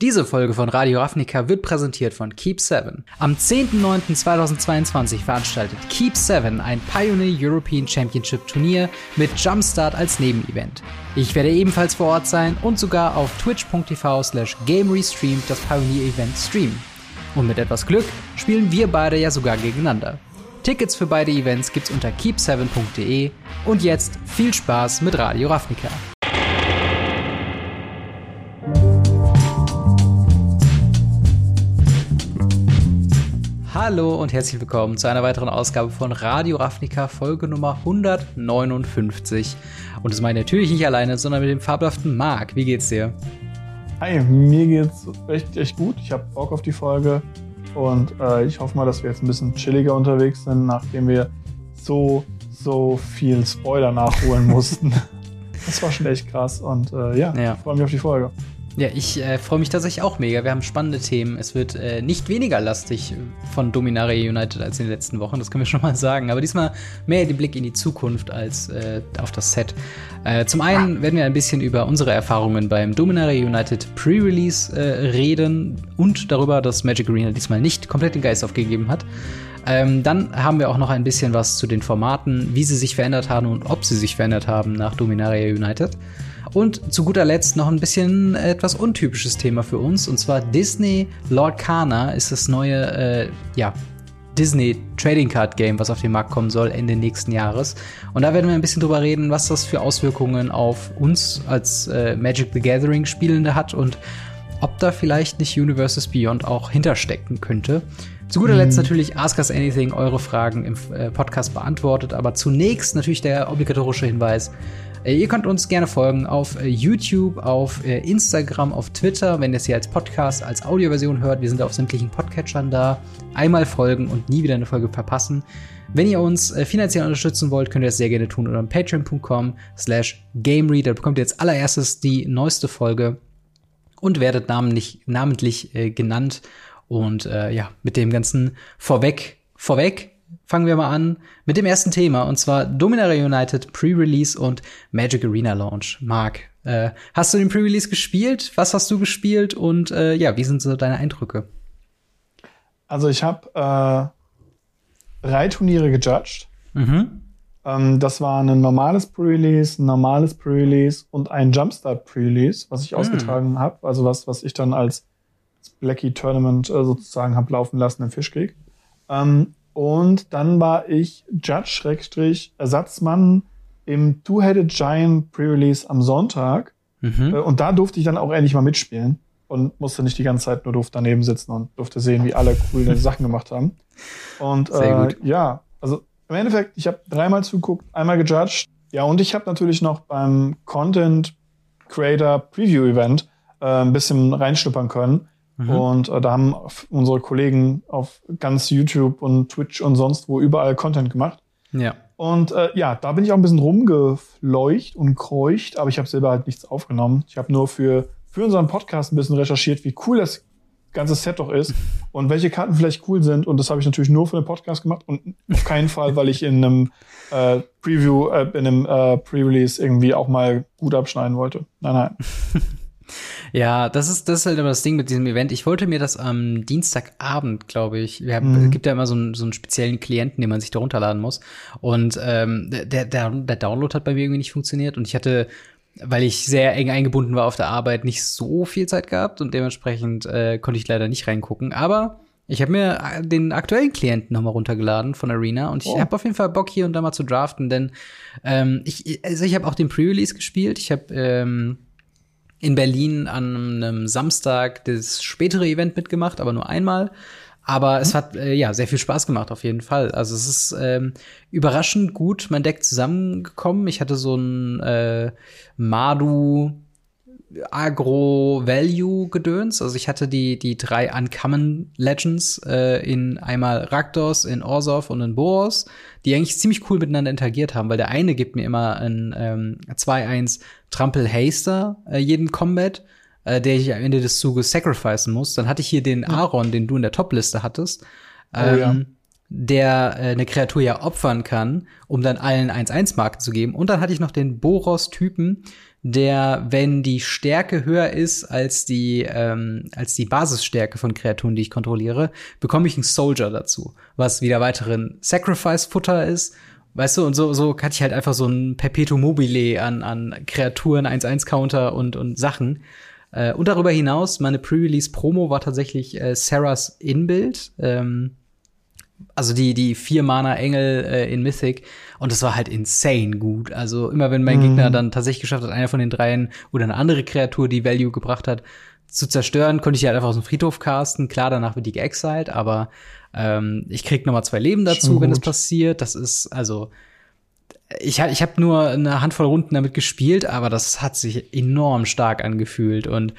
Diese Folge von Radio Ravnica wird präsentiert von Keep7. Am 10.09.2022 veranstaltet Keep7 ein Pioneer European Championship Turnier mit Jumpstart als Nebenevent. Ich werde ebenfalls vor Ort sein und sogar auf twitch.tv slash gamerestreamt das Pioneer Event streamen. Und mit etwas Glück spielen wir beide ja sogar gegeneinander. Tickets für beide Events gibt's unter keep7.de und jetzt viel Spaß mit Radio Ravnica. Hallo und herzlich willkommen zu einer weiteren Ausgabe von Radio Ravnica, Folge Nummer 159. Und das meine ich natürlich nicht alleine, sondern mit dem fabelhaften Marc. Wie geht's dir? Hi, mir geht's echt, echt gut. Ich habe Bock auf die Folge und äh, ich hoffe mal, dass wir jetzt ein bisschen chilliger unterwegs sind, nachdem wir so, so viel Spoiler nachholen mussten. das war schon echt krass und äh, ja, ja. freue mich auf die Folge. Ja, ich äh, freue mich tatsächlich auch mega. Wir haben spannende Themen. Es wird äh, nicht weniger lastig von Dominaria United als in den letzten Wochen, das können wir schon mal sagen. Aber diesmal mehr den Blick in die Zukunft als äh, auf das Set. Äh, zum einen werden wir ein bisschen über unsere Erfahrungen beim Dominaria United Pre-Release äh, reden und darüber, dass Magic Arena diesmal nicht komplett den Geist aufgegeben hat. Ähm, dann haben wir auch noch ein bisschen was zu den Formaten, wie sie sich verändert haben und ob sie sich verändert haben nach Dominaria United. Und zu guter Letzt noch ein bisschen etwas untypisches Thema für uns. Und zwar Disney Lord Kana ist das neue, äh, ja, Disney Trading Card Game, was auf den Markt kommen soll Ende nächsten Jahres. Und da werden wir ein bisschen drüber reden, was das für Auswirkungen auf uns als äh, Magic the Gathering Spielende hat und ob da vielleicht nicht Universes Beyond auch hinterstecken könnte. Zu guter Letzt mhm. natürlich Ask Us Anything, eure Fragen im äh, Podcast beantwortet. Aber zunächst natürlich der obligatorische Hinweis. Äh, ihr könnt uns gerne folgen auf äh, YouTube, auf äh, Instagram, auf Twitter, wenn ihr es hier als Podcast, als Audioversion hört. Wir sind auf sämtlichen Podcatchern da. Einmal folgen und nie wieder eine Folge verpassen. Wenn ihr uns finanziell unterstützen wollt, könnt ihr das sehr gerne tun unter patreon.com slash gamereader. Da bekommt ihr jetzt allererstes die neueste Folge und werdet namentlich, namentlich äh, genannt. Und äh, ja, mit dem ganzen vorweg, vorweg fangen wir mal an mit dem ersten Thema und zwar Dominaria United Pre-Release und Magic Arena Launch. Marc, äh, hast du den Pre-Release gespielt? Was hast du gespielt und äh, ja, wie sind so deine Eindrücke? Also ich habe äh, drei Turniere gejudged. Mhm. Ähm, das war ein normales Pre-Release, ein normales Pre-Release und ein Jumpstart Pre-Release, was ich mhm. ausgetragen habe. Also was, was ich dann als Blackie Tournament äh, sozusagen habe laufen lassen im Fischkrieg. Ähm, und dann war ich Judge-Ersatzmann im Two-Headed Giant Pre-Release am Sonntag. Mhm. Äh, und da durfte ich dann auch endlich mal mitspielen und musste nicht die ganze Zeit nur doof daneben sitzen und durfte sehen, wie alle coole Sachen gemacht haben. Und äh, ja, also im Endeffekt, ich habe dreimal zuguckt, einmal gejudged. Ja, und ich habe natürlich noch beim Content Creator Preview Event äh, ein bisschen reinschnuppern können. Mhm. Und äh, da haben unsere Kollegen auf ganz YouTube und Twitch und sonst wo überall Content gemacht. Ja. Und äh, ja, da bin ich auch ein bisschen rumgefleucht und kreucht, aber ich habe selber halt nichts aufgenommen. Ich habe nur für, für unseren Podcast ein bisschen recherchiert, wie cool das ganze Set doch ist und welche Karten vielleicht cool sind. Und das habe ich natürlich nur für den Podcast gemacht und auf keinen Fall, weil ich in einem äh, Preview, äh, in einem äh, Pre-Release irgendwie auch mal gut abschneiden wollte. Nein, nein. Ja, das ist, das ist halt immer das Ding mit diesem Event. Ich wollte mir das am Dienstagabend, glaube ich. Wir haben, mhm. Es gibt ja immer so einen, so einen speziellen Klienten, den man sich da runterladen muss. Und ähm, der, der, der Download hat bei mir irgendwie nicht funktioniert. Und ich hatte, weil ich sehr eng eingebunden war auf der Arbeit, nicht so viel Zeit gehabt und dementsprechend äh, konnte ich leider nicht reingucken. Aber ich habe mir äh, den aktuellen Klienten nochmal runtergeladen von Arena und ich oh. habe auf jeden Fall Bock hier und da mal zu draften, denn ähm, ich, also ich habe auch den Pre-Release gespielt. Ich habe ähm, in Berlin an einem Samstag das spätere Event mitgemacht, aber nur einmal. Aber es hat äh, ja sehr viel Spaß gemacht auf jeden Fall. Also es ist ähm, überraschend gut mein Deck zusammengekommen. Ich hatte so ein äh, Madu Agro-Value-Gedöns. Also ich hatte die, die drei Uncommon Legends äh, in einmal Rakdos, in Orsov und in Boros, die eigentlich ziemlich cool miteinander interagiert haben, weil der eine gibt mir immer ein ähm, 2-1 Trampel Haster äh, jeden Combat, äh, der ich am Ende des Zuges sacrificen muss. Dann hatte ich hier den Aaron, den du in der Top-Liste hattest. Ähm, oh, ja. Ähm, der äh, eine Kreatur ja opfern kann, um dann allen 1-1-Marken zu geben. Und dann hatte ich noch den Boros-Typen, der, wenn die Stärke höher ist als die, ähm, als die Basisstärke von Kreaturen, die ich kontrolliere, bekomme ich einen Soldier dazu, was wieder weiteren Sacrifice-Futter ist. Weißt du, und so, so hatte ich halt einfach so ein Perpetuum mobile an, an Kreaturen, 1-1-Counter und, und Sachen. Äh, und darüber hinaus, meine Pre-Release-Promo war tatsächlich äh, Sarahs Inbuild. Ähm, also die, die vier Mana Engel äh, in Mythic. Und das war halt insane gut. Also immer wenn mein mhm. Gegner dann tatsächlich geschafft hat, einer von den dreien oder eine andere Kreatur, die Value gebracht hat, zu zerstören, konnte ich halt einfach aus dem Friedhof casten. Klar, danach wird die geexiled, aber ähm, ich krieg noch mal zwei Leben dazu, wenn das passiert. Das ist also ich, ich habe nur eine Handvoll Runden damit gespielt, aber das hat sich enorm stark angefühlt und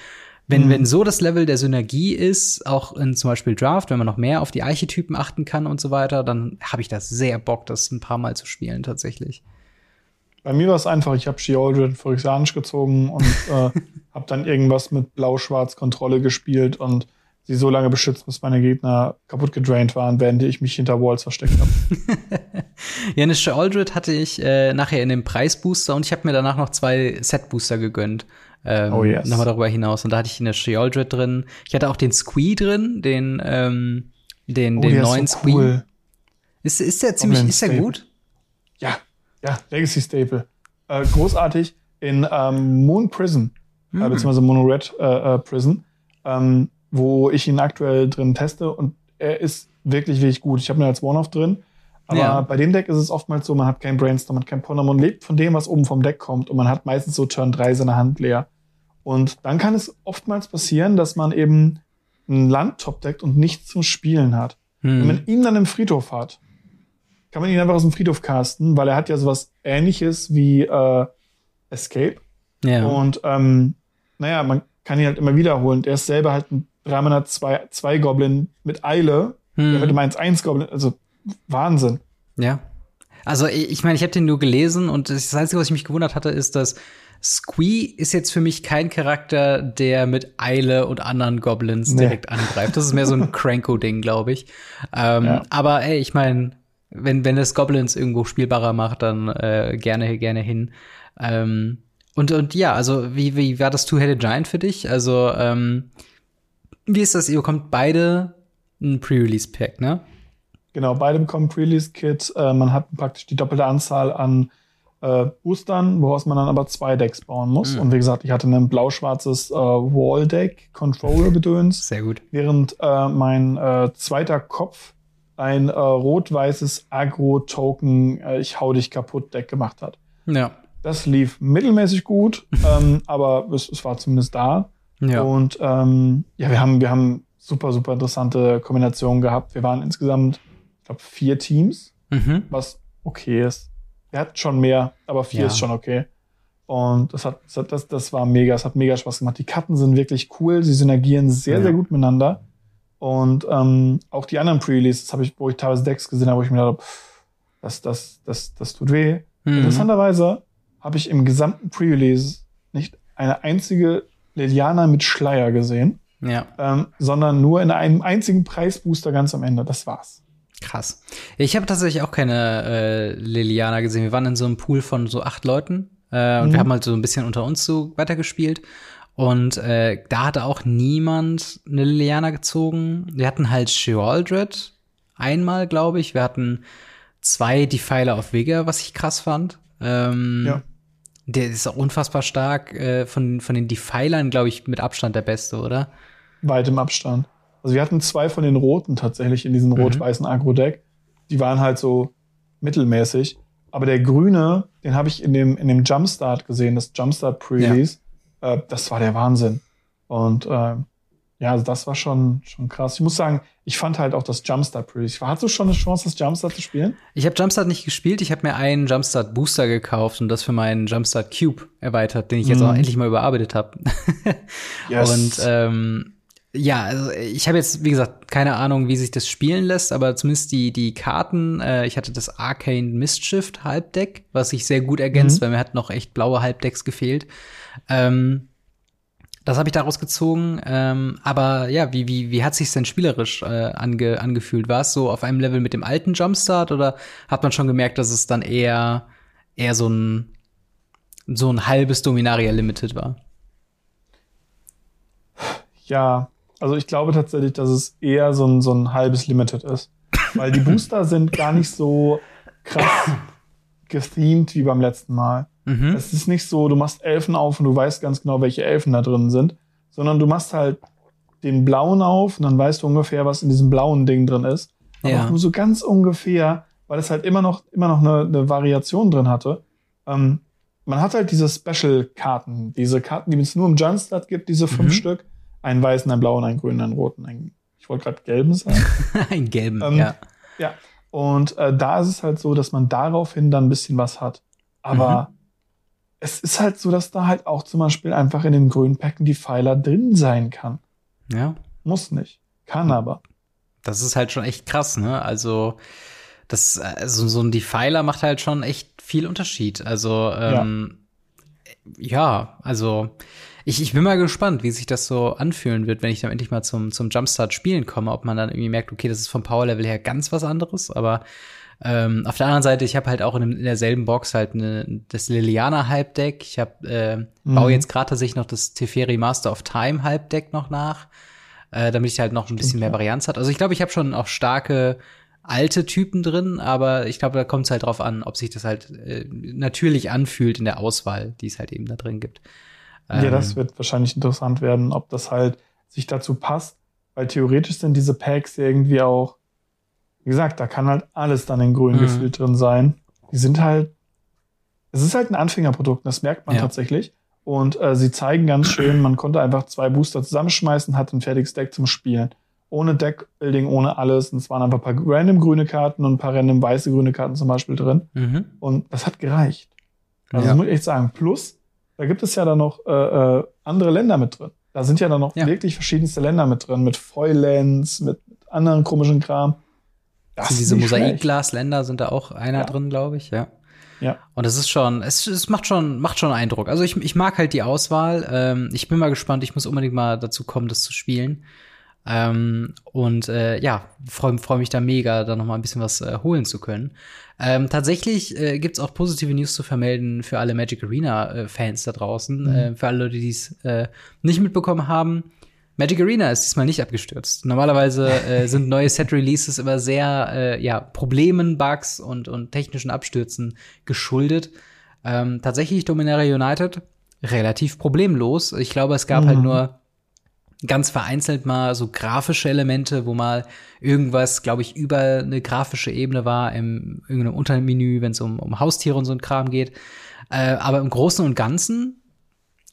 wenn, mhm. wenn so das Level der Synergie ist, auch in zum Beispiel Draft, wenn man noch mehr auf die Archetypen achten kann und so weiter, dann habe ich das sehr Bock, das ein paar Mal zu spielen tatsächlich. Bei mir war es einfach, ich habe Sheoldred Phyrexianisch gezogen und äh, habe dann irgendwas mit Blau-Schwarz-Kontrolle gespielt und sie so lange beschützt, bis meine Gegner kaputt gedraint waren, während ich mich hinter Walls versteckt habe. ja, eine Sheoldred hatte ich äh, nachher in dem Preisbooster und ich habe mir danach noch zwei Set-Booster gegönnt. Ähm, oh yes. Nochmal darüber hinaus. Und da hatte ich eine Sheoldred drin. Ich hatte auch den Squee drin, den, ähm, den, oh, den neuen so Squee. Cool. Ist, ist der ziemlich, ist der gut? Ja, ja, Legacy Staple. Äh, großartig in ähm, Moon Prison, mhm. äh, hm. beziehungsweise Mono Red äh, äh, Prison, ähm, wo ich ihn aktuell drin teste und er ist wirklich, wirklich gut. Ich habe ihn als One-Off drin. Aber ja. bei dem Deck ist es oftmals so, man hat kein Brainstorm, man hat kein Ponor, man lebt von dem, was oben vom Deck kommt und man hat meistens so Turn 3 seine Hand leer. Und dann kann es oftmals passieren, dass man eben ein Land top deckt und nichts zum Spielen hat. Hm. Wenn man ihn dann im Friedhof hat, kann man ihn einfach aus dem Friedhof casten, weil er hat ja sowas ähnliches wie äh, Escape. Ja. Und ähm, naja, man kann ihn halt immer wiederholen. Der ist selber halt ein 3 2, 2 Goblin mit Eile, hm. der mit dem 1-1 Goblin, also Wahnsinn. Ja. Also ich meine, ich habe den nur gelesen und das Einzige, was ich mich gewundert hatte, ist, dass Squee ist jetzt für mich kein Charakter, der mit Eile und anderen Goblins nee. direkt angreift. Das ist mehr so ein Cranko-Ding, glaube ich. Ähm, ja. Aber ey, ich meine, wenn, wenn es Goblins irgendwo spielbarer macht, dann äh, gerne, gerne hin. Ähm, und, und ja, also wie, wie war das Two-Headed Giant für dich? Also, ähm, wie ist das? Ihr bekommt beide ein Pre-Release-Pack, ne? Genau, beide bekommen Pre-Release-Kit. Äh, man hat praktisch die doppelte Anzahl an äh, Boostern, woraus man dann aber zwei Decks bauen muss. Mhm. Und wie gesagt, ich hatte ein blau-schwarzes äh, Wall-Deck, Controller-Gedöns. Sehr gut. Während äh, mein äh, zweiter Kopf ein äh, rot-weißes Agro-Token, äh, ich hau dich kaputt Deck gemacht hat. Ja. Das lief mittelmäßig gut, ähm, aber es, es, war zumindest da. Ja. Und ähm, ja, wir haben, wir haben super, super interessante Kombinationen gehabt. Wir waren insgesamt glaube, vier Teams, mhm. was okay ist. Er hat schon mehr, aber vier ja. ist schon okay. Und das hat, das, hat, das, das war mega, es hat mega Spaß gemacht. Die Karten sind wirklich cool, sie synergieren sehr, ja. sehr gut miteinander. Und ähm, auch die anderen Pre-Releases habe ich, wo ich teilweise Decks gesehen habe, wo ich mir dachte, pff, das, das, das, das tut weh. Mhm. Interessanterweise habe ich im gesamten Pre-Release nicht eine einzige Liliana mit Schleier gesehen, ja. ähm, sondern nur in einem einzigen Preisbooster ganz am Ende. Das war's. Krass. Ich habe tatsächlich auch keine äh, Liliana gesehen. Wir waren in so einem Pool von so acht Leuten äh, und mhm. wir haben halt so ein bisschen unter uns so weitergespielt. Und äh, da hatte auch niemand eine Liliana gezogen. Wir hatten halt Sheoldred einmal, glaube ich. Wir hatten zwei Defiler auf Wege, was ich krass fand. Ähm, ja. Der ist auch unfassbar stark. Äh, von, von den Defilern, glaube ich, mit Abstand der beste, oder? Weit im Abstand. Also wir hatten zwei von den roten tatsächlich in diesem mhm. rot-weißen Agro-Deck. Die waren halt so mittelmäßig. Aber der grüne, den habe ich in dem, in dem Jumpstart gesehen, das Jumpstart Pre-Release. Ja. Äh, das war der Wahnsinn. Und äh, ja, also das war schon, schon krass. Ich muss sagen, ich fand halt auch das Jumpstart Pre-Release. Hattest du schon eine Chance, das Jumpstart zu spielen? Ich habe Jumpstart nicht gespielt. Ich habe mir einen Jumpstart Booster gekauft und das für meinen Jumpstart Cube erweitert, den ich jetzt mhm. auch endlich mal überarbeitet habe. yes. Und ähm, ja, also ich habe jetzt, wie gesagt, keine Ahnung, wie sich das spielen lässt, aber zumindest die, die Karten, äh, ich hatte das Arcane Mistshift Halbdeck, was sich sehr gut ergänzt, mhm. weil mir hat noch echt blaue Halbdecks gefehlt. Ähm, Das habe ich daraus gezogen. Ähm, aber ja, wie, wie, wie hat sich denn spielerisch äh, ange, angefühlt? War es so auf einem Level mit dem alten Jumpstart oder hat man schon gemerkt, dass es dann eher, eher so ein, so ein halbes Dominaria Limited war? Ja, also ich glaube tatsächlich, dass es eher so ein, so ein halbes Limited ist. Weil die Booster sind gar nicht so krass gethemed wie beim letzten Mal. Mhm. Es ist nicht so, du machst Elfen auf und du weißt ganz genau, welche Elfen da drin sind, sondern du machst halt den blauen auf und dann weißt du ungefähr, was in diesem blauen Ding drin ist. Aber ja. nur so ganz ungefähr, weil es halt immer noch, immer noch eine, eine Variation drin hatte. Ähm, man hat halt diese Special-Karten, diese Karten, die es nur im Jumpstart gibt, diese fünf mhm. Stück. Einen weißen, einen blauen, einen grünen, einen roten, einen, ich wollte gerade gelben sagen. einen gelben, ähm, ja. Ja. Und äh, da ist es halt so, dass man daraufhin dann ein bisschen was hat. Aber mhm. Es ist halt so, dass da halt auch zum Beispiel einfach in den grünen Packen die Pfeiler drin sein kann. Ja. Muss nicht. Kann aber. Das ist halt schon echt krass, ne? Also, das, also so ein Defiler macht halt schon echt viel Unterschied. Also, ähm, ja. ja, also ich, ich bin mal gespannt, wie sich das so anfühlen wird, wenn ich dann endlich mal zum, zum Jumpstart spielen komme, ob man dann irgendwie merkt, okay, das ist vom Power-Level her ganz was anderes, aber ähm, auf der anderen Seite, ich habe halt auch in, in, derselben Box halt eine, das Liliana Halbdeck. Ich habe äh, mhm. baue jetzt gerade tatsächlich noch das Teferi Master of Time Halbdeck noch nach, äh, damit ich halt noch ein bisschen mehr Varianz hat. Also ich glaube, ich habe schon auch starke alte Typen drin, aber ich glaube, da kommt es halt drauf an, ob sich das halt äh, natürlich anfühlt in der Auswahl, die es halt eben da drin gibt. Ähm, ja, das wird wahrscheinlich interessant werden, ob das halt sich dazu passt, weil theoretisch sind diese Packs irgendwie auch, wie gesagt, da kann halt alles dann in grün mhm. gefüllt drin sein. Die sind halt, es ist halt ein Anfängerprodukt, das merkt man ja. tatsächlich. Und äh, sie zeigen ganz schön, man konnte einfach zwei Booster zusammenschmeißen, hat ein fertiges Deck zum Spielen. Ohne Deckbuilding, ohne alles. Und es waren einfach ein paar random grüne Karten und ein paar random weiße grüne Karten zum Beispiel drin. Mhm. Und das hat gereicht. Also ja. das muss ich echt sagen. Plus, da gibt es ja dann noch äh, äh, andere Länder mit drin. Da sind ja dann noch ja. wirklich verschiedenste Länder mit drin, mit Foilands, mit anderen komischen Kram. Das diese Mosaikglasländer sind da auch einer ja. drin, glaube ich, ja. Ja. Und es ist schon, es, es macht schon, macht schon Eindruck. Also ich, ich mag halt die Auswahl. Ähm, ich bin mal gespannt. Ich muss unbedingt mal dazu kommen, das zu spielen. Ähm, und äh, ja, freue freu mich da mega, da noch mal ein bisschen was äh, holen zu können. Ähm, tatsächlich äh, gibt es auch positive News zu vermelden für alle Magic Arena-Fans äh, da draußen. Mhm. Äh, für alle Leute, die es äh, nicht mitbekommen haben. Magic Arena ist diesmal nicht abgestürzt. Normalerweise äh, sind neue Set-Releases immer sehr äh, ja, Problemen, Bugs und, und technischen Abstürzen geschuldet. Ähm, tatsächlich Dominaria United relativ problemlos. Ich glaube, es gab halt mhm. halt nur ganz vereinzelt mal so grafische Elemente, wo mal irgendwas, glaube ich, über eine grafische Ebene war, im irgendeinem Untermenü, wenn es um, um Haustiere und so ein Kram geht. Äh, aber im Großen und Ganzen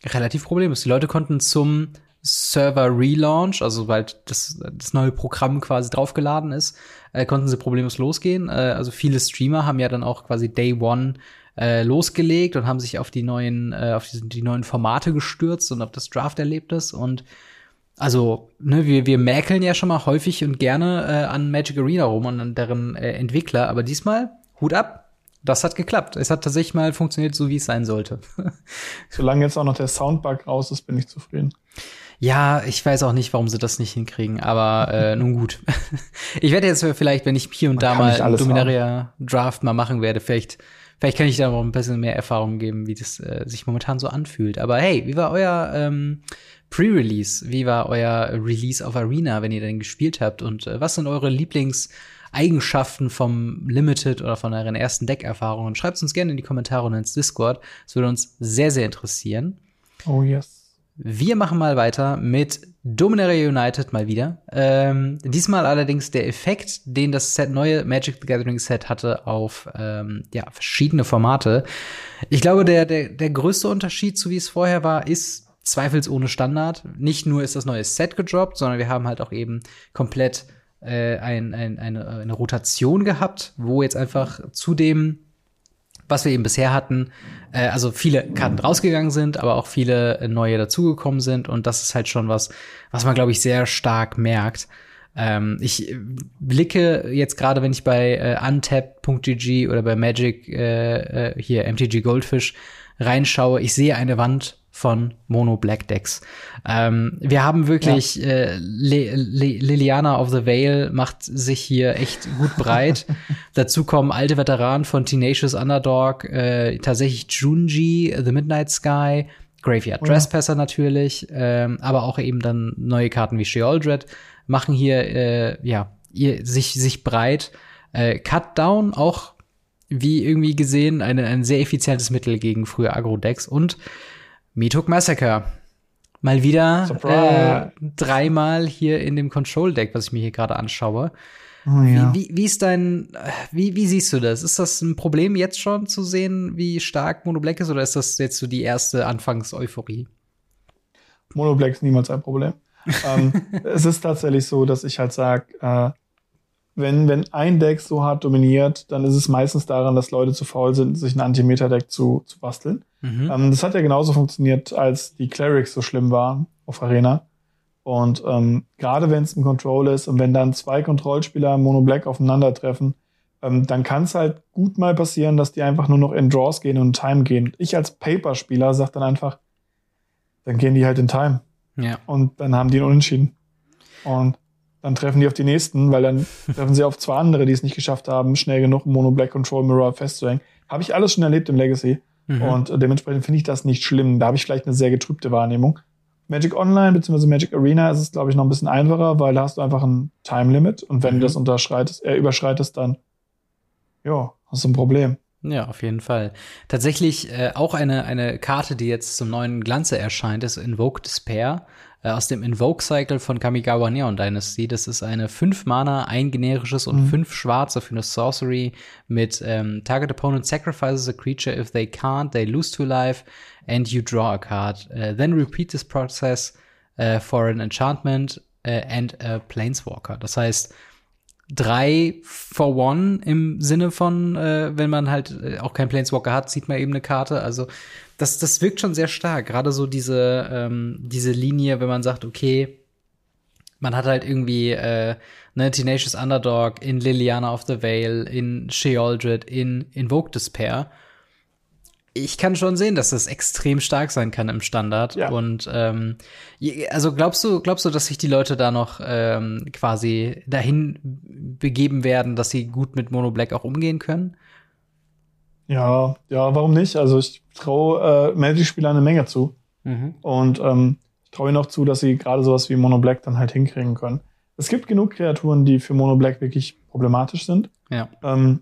relativ problemlos. Die Leute konnten zum Server Relaunch, also sobald das, das neue Programm quasi draufgeladen ist, äh, konnten sie problemlos losgehen. Äh, also viele Streamer haben ja dann auch quasi Day One äh, losgelegt und haben sich auf die neuen, äh, auf die, die neuen Formate gestürzt und auf das Draft-Erlebnis und also, ne, wir, wir mäkeln ja schon mal häufig und gerne äh, an Magic Arena rum und an deren äh, Entwickler, aber diesmal Hut ab. Das hat geklappt. Es hat tatsächlich mal funktioniert, so wie es sein sollte. Solange jetzt auch noch der Soundbug raus ist, bin ich zufrieden. Ja, ich weiß auch nicht, warum sie das nicht hinkriegen, aber äh, nun gut. ich werde jetzt vielleicht, wenn ich hier und Man da mal einen Dominaria Draft mal machen werde, vielleicht, vielleicht kann ich da noch ein bisschen mehr Erfahrung geben, wie das äh, sich momentan so anfühlt. Aber hey, wie war euer ähm, Pre-Release. Wie war euer Release auf Arena, wenn ihr denn gespielt habt? Und äh, was sind eure Lieblingseigenschaften vom Limited oder von euren ersten Deckerfahrungen? Schreibt uns gerne in die Kommentare und ins Discord. Das würde uns sehr, sehr interessieren. Oh yes. Wir machen mal weiter mit Dominaria United mal wieder. Ähm, diesmal allerdings der Effekt, den das Set, neue Magic the Gathering Set hatte auf ähm, ja, verschiedene Formate. Ich glaube, der, der, der größte Unterschied zu wie es vorher war, ist zweifelsohne Standard. Nicht nur ist das neue Set gedroppt, sondern wir haben halt auch eben komplett äh, ein, ein, eine, eine Rotation gehabt, wo jetzt einfach zu dem, was wir eben bisher hatten, äh, also viele Karten rausgegangen sind, aber auch viele neue dazugekommen sind. Und das ist halt schon was, was man, glaube ich, sehr stark merkt. Ähm, ich blicke jetzt gerade, wenn ich bei äh, untapped.gg oder bei Magic äh, äh hier MTG Goldfish reinschaue, ich sehe eine Wand von Mono Black Decks. Ähm, wir haben wirklich ja. äh, Le Le Liliana of the Veil macht sich hier echt gut breit. Dazu kommen alte Veteranen von Tenacious Underdog, äh, tatsächlich Junji, The Midnight Sky, Graveyard oh Trespasser natürlich, ähm, aber auch eben dann neue Karten wie Sheoldred machen hier äh, ja ihr, sich sich breit. Äh, Cut Down auch wie irgendwie gesehen eine, ein sehr effizientes Mittel gegen frühe Agro-Decks und Metok Massacre. Mal wieder äh, dreimal hier in dem Control-Deck, was ich mir hier gerade anschaue. Oh, ja. wie, wie, wie, ist dein, wie, wie siehst du das? Ist das ein Problem jetzt schon zu sehen, wie stark Mono Black ist, oder ist das jetzt so die erste Anfangs-Euphorie? Mono Black ist niemals ein Problem. ähm, es ist tatsächlich so, dass ich halt sage, äh, wenn, wenn ein Deck so hart dominiert, dann ist es meistens daran, dass Leute zu faul sind, sich ein Antimeter-Deck zu, zu basteln. Mhm. Ähm, das hat ja genauso funktioniert, als die Clerics so schlimm waren auf Arena. Und ähm, gerade wenn es ein Control ist und wenn dann zwei Kontrollspieler Mono Black aufeinandertreffen, ähm, dann kann es halt gut mal passieren, dass die einfach nur noch in Draws gehen und in Time gehen. Ich als Paper-Spieler sag dann einfach, dann gehen die halt in Time. Ja. Und dann haben die einen Unentschieden. Und dann treffen die auf die nächsten, weil dann treffen sie auf zwei andere, die es nicht geschafft haben, schnell genug Mono Black Control Mirror festzuhängen. Habe ich alles schon erlebt im Legacy. Mhm. Und äh, dementsprechend finde ich das nicht schlimm. Da habe ich vielleicht eine sehr getrübte Wahrnehmung. Magic Online bzw. Magic Arena ist es, glaube ich, noch ein bisschen einfacher, weil da hast du einfach ein Time Limit und wenn mhm. du das unterschreitest, äh, überschreitest, dann ja, hast du ein Problem. Ja, auf jeden Fall. Tatsächlich äh, auch eine, eine Karte, die jetzt zum neuen Glanze erscheint, ist Invoke Despair äh, aus dem Invoke-Cycle von Kamigawa Neon Dynasty. Das ist eine 5 Mana, ein generisches und 5 mhm. schwarze für eine Sorcery mit ähm, Target Opponent sacrifices a creature if they can't, they lose to life and you draw a card. Uh, then repeat this process uh, for an enchantment uh, and a Planeswalker. Das heißt, drei for one im Sinne von, äh, wenn man halt äh, auch keinen Planeswalker hat, zieht man eben eine Karte. Also das, das wirkt schon sehr stark. Gerade so diese, ähm, diese Linie, wenn man sagt, okay, man hat halt irgendwie äh, ne, Tenacious Underdog in Liliana of the Veil, in Sheoldred, in Invoke Despair ich kann schon sehen, dass das extrem stark sein kann im Standard. Ja. Und ähm, also glaubst du, glaubst du, dass sich die Leute da noch ähm, quasi dahin begeben werden, dass sie gut mit Mono Black auch umgehen können? Ja, ja, warum nicht? Also ich traue äh, Magic-Spielern eine Menge zu. Mhm. Und ähm, ich traue ihnen auch zu, dass sie gerade sowas wie Mono Black dann halt hinkriegen können. Es gibt genug Kreaturen, die für Mono Black wirklich problematisch sind. Ja. Ähm,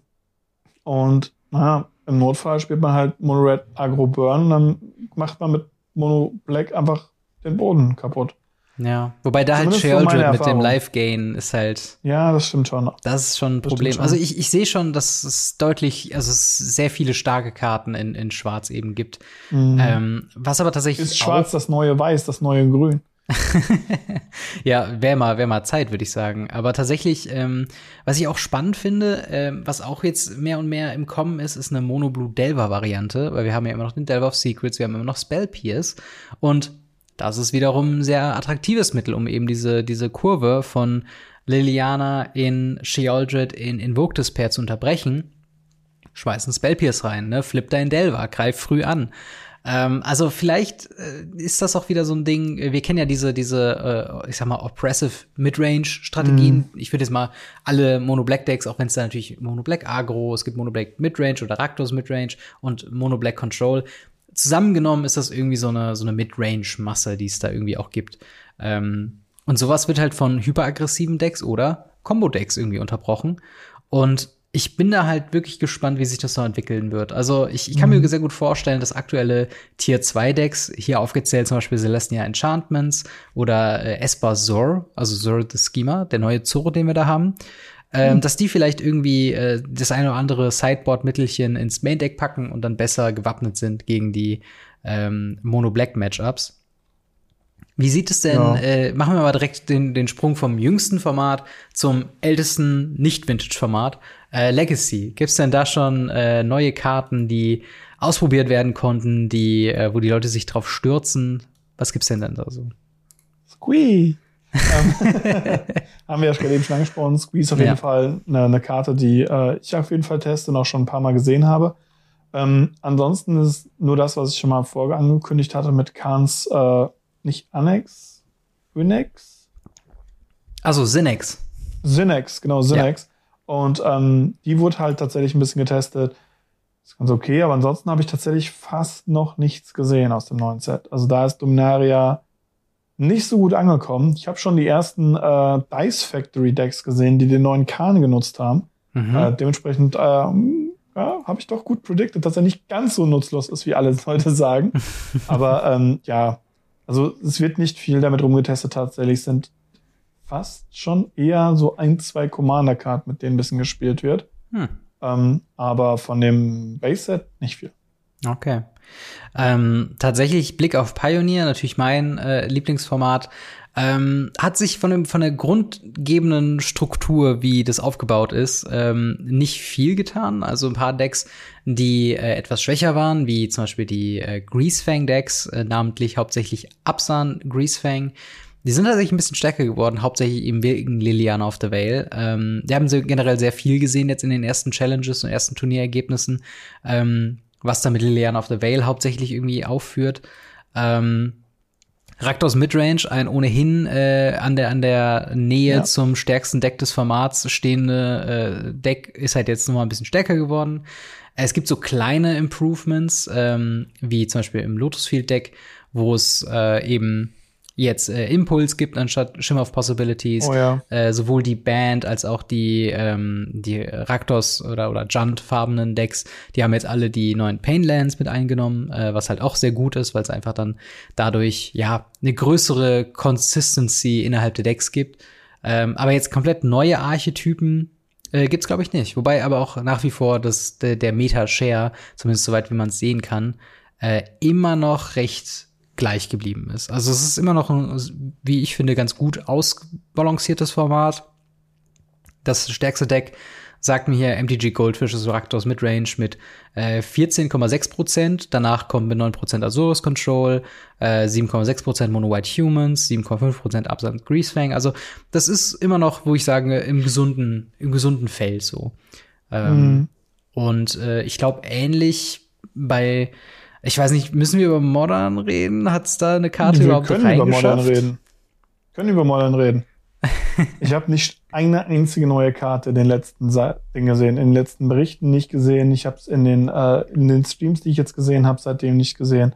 und naja, im Notfall spielt man halt Mono Red Agro Burn und dann macht man mit Mono Black einfach den Boden kaputt. Ja, wobei da halt Zumindest halt Sheldred mit dem Live-Gain ist halt. Ja, das stimmt schon. Das ist schon ein Problem. Schon. Also ich, ich sehe schon, dass es deutlich, also es sehr viele starke Karten in, in Schwarz eben gibt. Mhm. Ähm, was aber tatsächlich. Ist Schwarz das neue Weiß, das neue Grün? ja, wäre mal, wär mal Zeit, würde ich sagen. Aber tatsächlich, ähm, was ich auch spannend finde, ähm, was auch jetzt mehr und mehr im Kommen ist, ist eine Mono Blue Delver Variante, weil wir haben ja immer noch den Delver of Secrets, wir haben immer noch Spell Pierce und das ist wiederum ein sehr attraktives Mittel, um eben diese, diese Kurve von Liliana in Sheoldred in Invoke Despair zu unterbrechen. Schmeiß einen Spell Pierce rein, ne? Flip dein Delver, greif früh an. Ähm, also vielleicht äh, ist das auch wieder so ein Ding. Wir kennen ja diese, diese, äh, ich sag mal, oppressive Midrange-Strategien. Mm. Ich würde jetzt mal alle Mono Black Decks, auch wenn es da natürlich Mono Black Agro, es gibt Mono Black Midrange oder Raktos Midrange und Mono Black Control. Zusammengenommen ist das irgendwie so eine, so eine Midrange-Masse, die es da irgendwie auch gibt. Ähm, und sowas wird halt von hyperaggressiven Decks oder Combo-Decks irgendwie unterbrochen. Und ich bin da halt wirklich gespannt, wie sich das noch entwickeln wird. Also ich, ich kann mhm. mir sehr gut vorstellen, dass aktuelle Tier 2 Decks, hier aufgezählt zum Beispiel Celestia Enchantments oder äh, Esper Zor, also Zor the Schema, der neue Zoro, den wir da haben, ähm, mhm. dass die vielleicht irgendwie äh, das eine oder andere Sideboard-Mittelchen ins Main-Deck packen und dann besser gewappnet sind gegen die ähm, Mono-Black-Matchups. Wie sieht es denn, ja. äh, machen wir mal direkt den, den Sprung vom jüngsten Format zum ältesten Nicht-Vintage-Format. Äh, Legacy. Gibt es denn da schon äh, neue Karten, die ausprobiert werden konnten, die, äh, wo die Leute sich drauf stürzen? Was gibt's denn dann da so? Squee! Ähm, haben wir ja gerade eben schon angesprochen. Squeeze auf jeden ja. Fall eine, eine, Karte, die äh, ich auf jeden Fall teste und auch schon ein paar Mal gesehen habe. Ähm, ansonsten ist nur das, was ich schon mal vorangekündigt hatte mit Kahns, äh, nicht Annex, Winex? Also Synex. Synex, genau, Synex. Ja. Und ähm, die wurde halt tatsächlich ein bisschen getestet. ist ganz okay, aber ansonsten habe ich tatsächlich fast noch nichts gesehen aus dem neuen Set. Also da ist Dominaria nicht so gut angekommen. Ich habe schon die ersten äh, Dice Factory Decks gesehen, die den neuen Kahn genutzt haben. Mhm. Äh, dementsprechend äh, ja, habe ich doch gut predicted, dass er nicht ganz so nutzlos ist, wie alle Leute sagen. Aber ähm, ja, also es wird nicht viel damit rumgetestet. Tatsächlich sind fast schon eher so ein, zwei Commander-Karten, mit denen ein bisschen gespielt wird. Hm. Ähm, aber von dem Base-Set nicht viel. Okay. Ähm, tatsächlich Blick auf Pioneer, natürlich mein äh, Lieblingsformat. Ähm, hat sich von, dem, von der grundgebenden Struktur, wie das aufgebaut ist, ähm, nicht viel getan. Also ein paar Decks, die äh, etwas schwächer waren, wie zum Beispiel die äh, Greasefang-Decks, äh, namentlich hauptsächlich Absan Greasefang. Die sind tatsächlich ein bisschen stärker geworden, hauptsächlich eben wegen Liliana of the Vale. Ähm, die haben sie generell sehr viel gesehen jetzt in den ersten Challenges und ersten Turnierergebnissen, ähm, was da mit Liliana of the Vale hauptsächlich irgendwie aufführt. Ähm, Raktos Midrange, ein ohnehin äh, an der an der Nähe ja. zum stärksten Deck des Formats stehende äh, Deck ist halt jetzt noch mal ein bisschen stärker geworden. Es gibt so kleine Improvements, ähm, wie zum Beispiel im Lotus Field Deck, wo es äh, eben jetzt äh, Impuls gibt anstatt Shimmer of Possibilities. Oh ja. äh, sowohl die Band als auch die, ähm, die Raktos oder, oder Junt-farbenen Decks, die haben jetzt alle die neuen Painlands mit eingenommen, äh, was halt auch sehr gut ist, weil es einfach dann dadurch, ja, eine größere Consistency innerhalb der Decks gibt. Ähm, aber jetzt komplett neue Archetypen äh, gibt's glaube ich nicht. Wobei aber auch nach wie vor das, der, der Meta-Share, zumindest soweit wie man es sehen kann, äh, immer noch recht gleich geblieben ist. Also es ist immer noch ein, wie ich finde, ganz gut ausbalanciertes Format. Das stärkste Deck sagt mir hier MTG Goldfish ist Raktos Midrange mit äh, 14,6 Prozent. Danach kommen mit 9 Prozent Azurus Control, äh, 7,6 Prozent Mono White Humans, 7,5 Prozent Absand Greasefang. Also das ist immer noch, wo ich sage, im gesunden, im gesunden Feld so. Ähm, mhm. Und äh, ich glaube ähnlich bei ich weiß nicht, müssen wir über Modern reden? Hat es da eine Karte wir überhaupt können über Modern reden. Können über Modern reden. ich habe nicht eine einzige neue Karte in den letzten Dingen gesehen, in den letzten Berichten nicht gesehen. Ich habe es in den äh, in den Streams, die ich jetzt gesehen habe, seitdem nicht gesehen.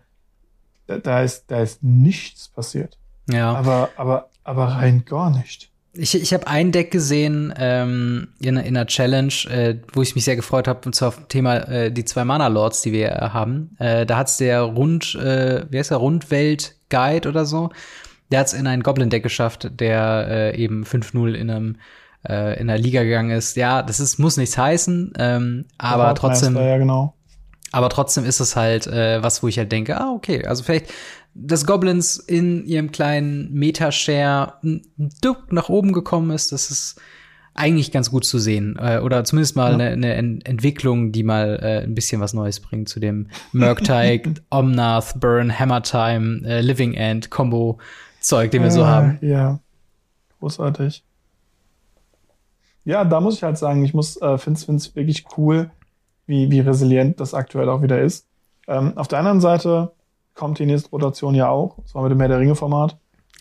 Da, da, ist da ist nichts passiert. Ja. Aber aber aber rein gar nicht. Ich, ich habe ein Deck gesehen ähm, in, in einer Challenge, äh, wo ich mich sehr gefreut habe, und zwar auf Thema äh, die zwei Mana Lords, die wir äh, haben. Äh, da hat's der Rund, äh, wie heißt der, Rundwelt Guide oder so. Der hat's in ein Goblin Deck geschafft, der äh, eben 5-0 in einem äh, in der Liga gegangen ist. Ja, das ist muss nichts heißen, ähm, aber trotzdem. Ja, genau. Aber trotzdem ist es halt äh, was, wo ich halt denke, ah, okay, also vielleicht dass Goblins in ihrem kleinen Meta-Share ein Duck nach oben gekommen ist, das ist eigentlich ganz gut zu sehen. Äh, oder zumindest mal eine, ja. eine Entwicklung, die mal äh, ein bisschen was Neues bringt zu dem Murktide, Omnath, Burn, Hammer Time, äh, Living End, Combo-Zeug, den wir so haben. Ja, großartig. Ja, da muss ich halt sagen, ich muss, äh, finde es wirklich cool, wie, wie resilient das aktuell auch wieder ist. Ähm, auf der anderen Seite kommt die nächste Rotation ja auch, und zwar mit dem Mehr der Ringe-Format.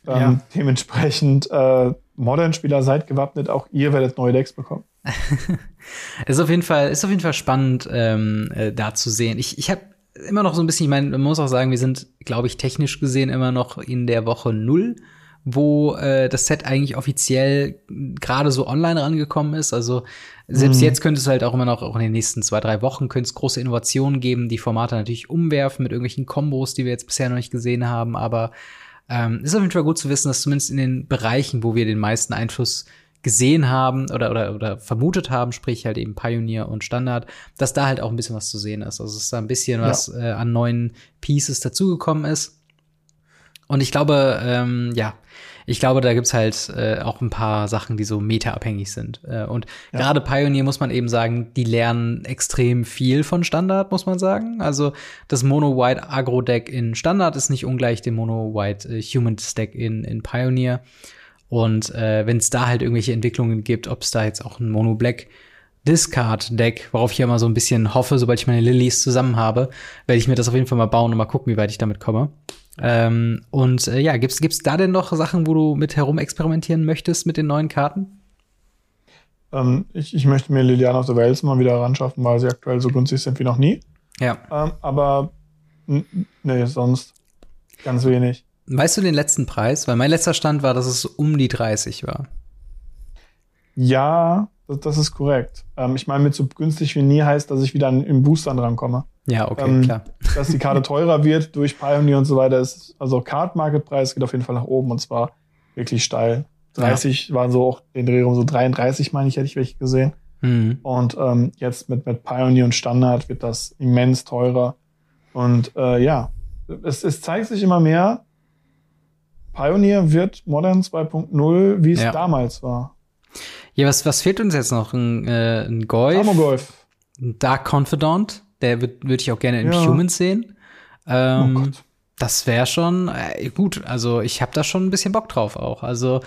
Ähm, ja. Dementsprechend äh, Modern-Spieler seid gewappnet, auch ihr werdet neue Decks bekommen. ist auf jeden Fall, ist auf jeden Fall spannend, ähm, äh, da zu sehen. Ich, ich habe immer noch so ein bisschen, ich meine, man muss auch sagen, wir sind, glaube ich, technisch gesehen immer noch in der Woche null wo äh, das Set eigentlich offiziell gerade so online rangekommen ist. Also selbst mhm. jetzt könnte es halt auch immer noch, auch in den nächsten zwei, drei Wochen, könnte es große Innovationen geben, die Formate natürlich umwerfen mit irgendwelchen Kombos, die wir jetzt bisher noch nicht gesehen haben. Aber ähm, ist auf jeden Fall gut zu wissen, dass zumindest in den Bereichen, wo wir den meisten Einfluss gesehen haben oder, oder, oder vermutet haben, sprich halt eben Pioneer und Standard, dass da halt auch ein bisschen was zu sehen ist. Also dass da ein bisschen ja. was äh, an neuen Pieces dazugekommen ist. Und ich glaube, ähm, ja, ich glaube, da gibt's halt äh, auch ein paar Sachen, die so meta-abhängig sind. Äh, und ja. gerade Pioneer muss man eben sagen, die lernen extrem viel von Standard, muss man sagen. Also das Mono-White Agro-Deck in Standard ist nicht ungleich dem Mono-White äh, Human-Stack in, in Pioneer. Und äh, wenn es da halt irgendwelche Entwicklungen gibt, ob es da jetzt auch ein Mono-Black Discard-Deck, worauf ich ja immer so ein bisschen hoffe, sobald ich meine Lilies zusammen habe, werde ich mir das auf jeden Fall mal bauen und mal gucken, wie weit ich damit komme. Ähm, und äh, ja, gibt's gibt's da denn noch Sachen, wo du mit herum experimentieren möchtest mit den neuen Karten? Ähm, ich, ich möchte mir Liliana of the Wales mal wieder ranschaffen, weil sie aktuell so günstig sind wie noch nie. Ja. Ähm, aber nee, sonst ganz wenig. Weißt du den letzten Preis? Weil mein letzter Stand war, dass es um die 30 war. Ja, das, das ist korrekt. Ähm, ich meine, mit so günstig wie nie heißt, dass ich wieder im Booster drankomme. Ja, okay, ähm, klar. Dass die Karte teurer wird durch Pioneer und so weiter, ist, also Card Market Preis geht auf jeden Fall nach oben und zwar wirklich steil. 30 ja. waren so auch den Dreh rum, so 33, meine ich, hätte ich welche gesehen. Mhm. Und ähm, jetzt mit, mit Pioneer und Standard wird das immens teurer. Und äh, ja, es, es zeigt sich immer mehr, Pioneer wird Modern 2.0, wie es ja. damals war. Ja, was, was fehlt uns jetzt noch? Ein, äh, ein Golf? Golf. Ein Dark Confidant, der würde würd ich auch gerne in ja. Humans sehen. Ähm, oh Gott. Das wäre schon äh, gut. Also ich habe da schon ein bisschen Bock drauf auch. Also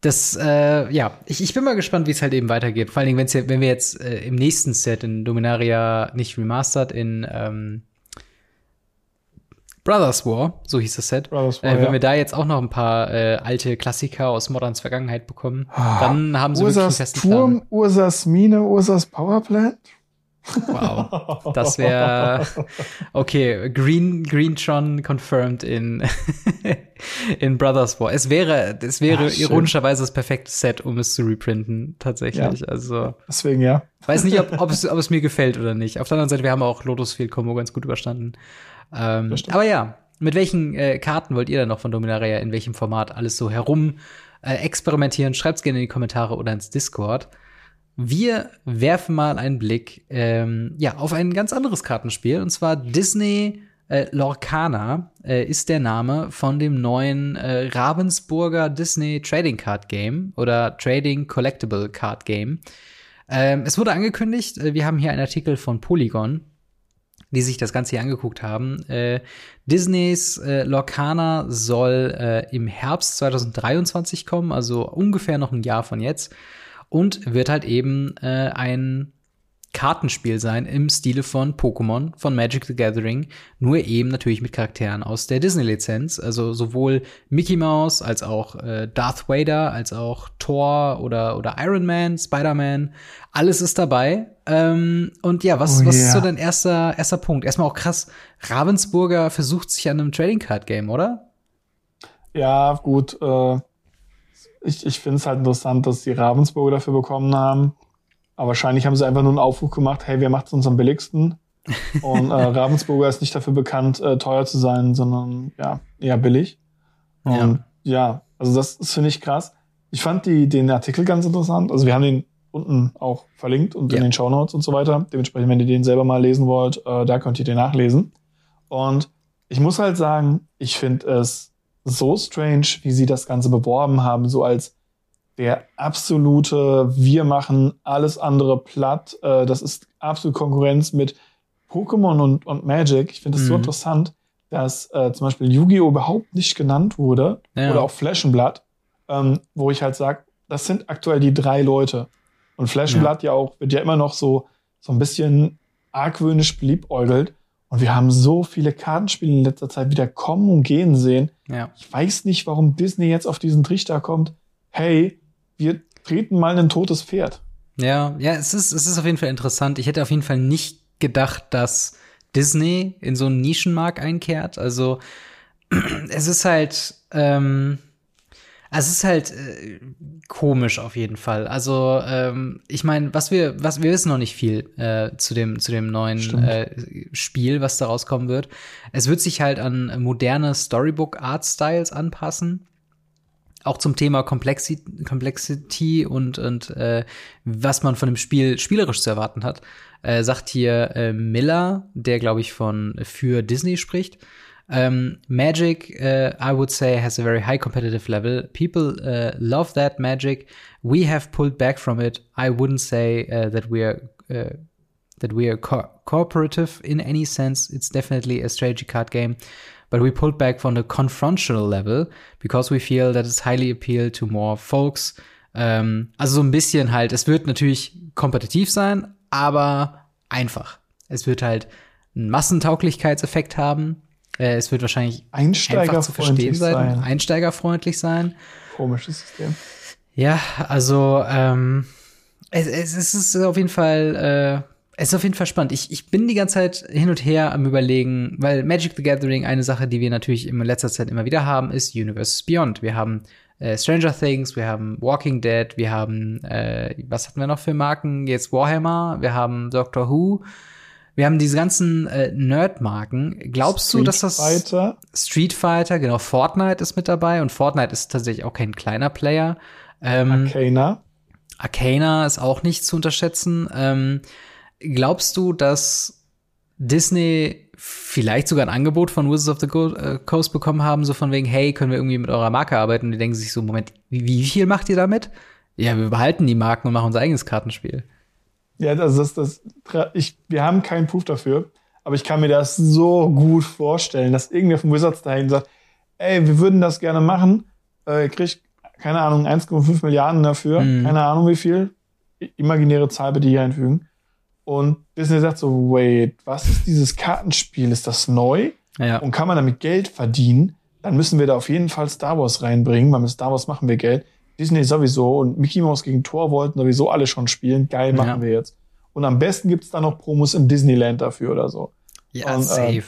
das, äh, ja, ich, ich bin mal gespannt, wie es halt eben weitergeht. Vor allen Dingen, wenn's ja, wenn wir jetzt äh, im nächsten Set in Dominaria nicht remastered, in ähm, Brothers War, so hieß das Set. Brothers War, äh, wenn ja. wir da jetzt auch noch ein paar äh, alte Klassiker aus Moderns Vergangenheit bekomeinen, ah, dann haben sie Ursas wirklich einen festen Turm, Plan. Ursas Mine, Ursas Powerplant? Wow, das wäre okay. Green Greentron confirmed in in Brothers War. Es wäre es wäre Ach, ironischerweise das perfekte Set, um es zu reprinten tatsächlich. Ja, also deswegen ja. Weiß nicht, ob, ob, es, ob es mir gefällt oder nicht. Auf der anderen Seite, wir haben auch Lotus Field Combo ganz gut überstanden. Ähm, aber ja, mit welchen äh, Karten wollt ihr dann noch von Dominaria in welchem Format alles so herum äh, experimentieren? Schreibt's gerne in die Kommentare oder ins Discord. Wir werfen mal einen Blick ähm, ja, auf ein ganz anderes Kartenspiel, und zwar Disney äh, Lorcana äh, ist der Name von dem neuen äh, Ravensburger Disney Trading Card Game oder Trading Collectible Card Game. Ähm, es wurde angekündigt, äh, wir haben hier einen Artikel von Polygon, die sich das Ganze hier angeguckt haben. Äh, Disneys äh, Lorcana soll äh, im Herbst 2023 kommen, also ungefähr noch ein Jahr von jetzt und wird halt eben äh, ein Kartenspiel sein im Stile von Pokémon, von Magic the Gathering, nur eben natürlich mit Charakteren aus der Disney-Lizenz. Also sowohl Mickey Mouse als auch äh, Darth Vader, als auch Thor oder, oder Iron Man, Spider-Man. Alles ist dabei. Ähm, und ja, was, oh, was yeah. ist so dein erster, erster Punkt? Erstmal auch krass, Ravensburger versucht sich an einem Trading Card Game, oder? Ja, gut. Äh, ich, ich finde es halt interessant, dass die Ravensburger dafür bekommen haben. Aber wahrscheinlich haben sie einfach nur einen Aufruf gemacht, hey, wer macht es uns am billigsten? Und äh, Ravensburger ist nicht dafür bekannt, äh, teuer zu sein, sondern ja, eher billig. Und ja, ja also das, das finde ich krass. Ich fand die, den Artikel ganz interessant. Also wir haben den unten auch verlinkt und ja. in den Show Notes und so weiter. Dementsprechend, wenn ihr den selber mal lesen wollt, äh, da könnt ihr den nachlesen. Und ich muss halt sagen, ich finde es so strange, wie sie das Ganze beworben haben, so als der absolute, wir machen alles andere platt. Äh, das ist absolute Konkurrenz mit Pokémon und, und Magic. Ich finde es mhm. so interessant, dass äh, zum Beispiel Yu-Gi-Oh! überhaupt nicht genannt wurde ja. oder auch Flash Blood, ähm, wo ich halt sage, das sind aktuell die drei Leute. Und Flash ja. Blood ja auch, wird ja immer noch so, so ein bisschen argwöhnisch beliebäugelt. Und wir haben so viele Kartenspiele in letzter Zeit wieder kommen und gehen sehen. Ja. Ich weiß nicht, warum Disney jetzt auf diesen Trichter kommt. Hey, wir treten mal ein totes Pferd. Ja, ja, es ist, es ist auf jeden Fall interessant. Ich hätte auf jeden Fall nicht gedacht, dass Disney in so einen Nischenmarkt einkehrt. Also es ist halt, ähm, also es ist halt äh, komisch auf jeden Fall. Also ähm, ich meine, was wir, was wir wissen noch nicht viel äh, zu dem zu dem neuen äh, Spiel, was da rauskommen wird. Es wird sich halt an moderne Storybook Art Styles anpassen. Auch zum Thema Complexity, Complexity und und äh, was man von dem Spiel spielerisch zu erwarten hat, äh, sagt hier äh, Miller, der glaube ich von für Disney spricht um, magic, uh, I would say, has a very high competitive level. People uh, love that magic. We have pulled back from it. I wouldn't say uh, that we are uh, that we are co cooperative in any sense. It's definitely a strategy card game, but we pulled back from the confrontational level because we feel that it's highly appeal to more folks Ähm, also so ein bisschen halt, es wird natürlich kompetitiv sein, aber einfach. Es wird halt einen Massentauglichkeitseffekt haben. Äh, es wird wahrscheinlich einfach zu verstehen sein, sein. einsteigerfreundlich sein. Komisches System. Ja, also ähm, es, es ist auf jeden Fall äh, es ist auf jeden Fall spannend. Ich, ich bin die ganze Zeit hin und her am überlegen, weil Magic the Gathering, eine Sache, die wir natürlich in letzter Zeit immer wieder haben, ist Universes Beyond. Wir haben äh, Stranger Things, wir haben Walking Dead, wir haben, äh, was hatten wir noch für Marken? Jetzt Warhammer, wir haben Doctor Who. Wir haben diese ganzen äh, Nerd-Marken. Glaubst Street du, dass das Fighter. Street Fighter, genau, Fortnite ist mit dabei und Fortnite ist tatsächlich auch kein kleiner Player. Ähm, Arcana. Arcana ist auch nicht zu unterschätzen. Ähm, Glaubst du, dass Disney vielleicht sogar ein Angebot von Wizards of the äh, Coast bekommen haben, so von wegen, hey, können wir irgendwie mit eurer Marke arbeiten? Und die denken sich so, Moment, wie, wie viel macht ihr damit? Ja, wir behalten die Marken und machen unser eigenes Kartenspiel. Ja, das ist das. Ich, wir haben keinen Proof dafür, aber ich kann mir das so gut vorstellen, dass irgendwer von Wizards dahin sagt, ey, wir würden das gerne machen, äh, kriegt, keine Ahnung, 1,5 Milliarden dafür, mhm. keine Ahnung wie viel, imaginäre Zahl bitte hier einfügen. Und Disney sagt so, wait, was ist dieses Kartenspiel? Ist das neu? Ja. Und kann man damit Geld verdienen? Dann müssen wir da auf jeden Fall Star Wars reinbringen, weil mit Star Wars machen wir Geld. Disney sowieso und Mickey Mouse gegen Thor wollten sowieso alle schon spielen. Geil, machen ja. wir jetzt. Und am besten gibt's da noch Promos in Disneyland dafür oder so. Ja, und, safe. Ähm,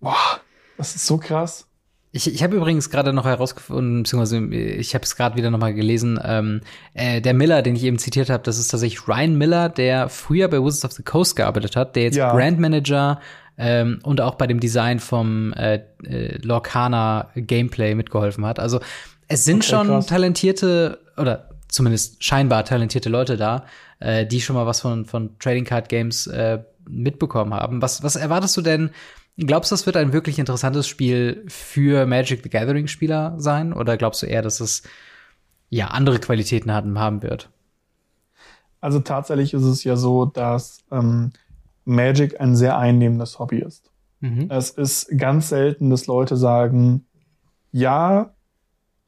boah, das ist so krass. Ich, ich habe übrigens gerade noch herausgefunden, beziehungsweise ich habe es gerade wieder noch mal gelesen, ähm, äh, der Miller, den ich eben zitiert habe, das ist tatsächlich Ryan Miller, der früher bei Wizards of the Coast gearbeitet hat, der jetzt ja. Brand Manager ähm, und auch bei dem Design vom äh, äh, Lorcana Gameplay mitgeholfen hat. Also es sind okay, schon krass. talentierte oder zumindest scheinbar talentierte Leute da, äh, die schon mal was von, von Trading Card Games äh, mitbekommen haben. Was, was erwartest du denn Glaubst du, das wird ein wirklich interessantes Spiel für Magic the Gathering Spieler sein? Oder glaubst du eher, dass es ja andere Qualitäten haben wird? Also tatsächlich ist es ja so, dass ähm, Magic ein sehr einnehmendes Hobby ist. Mhm. Es ist ganz selten, dass Leute sagen, ja,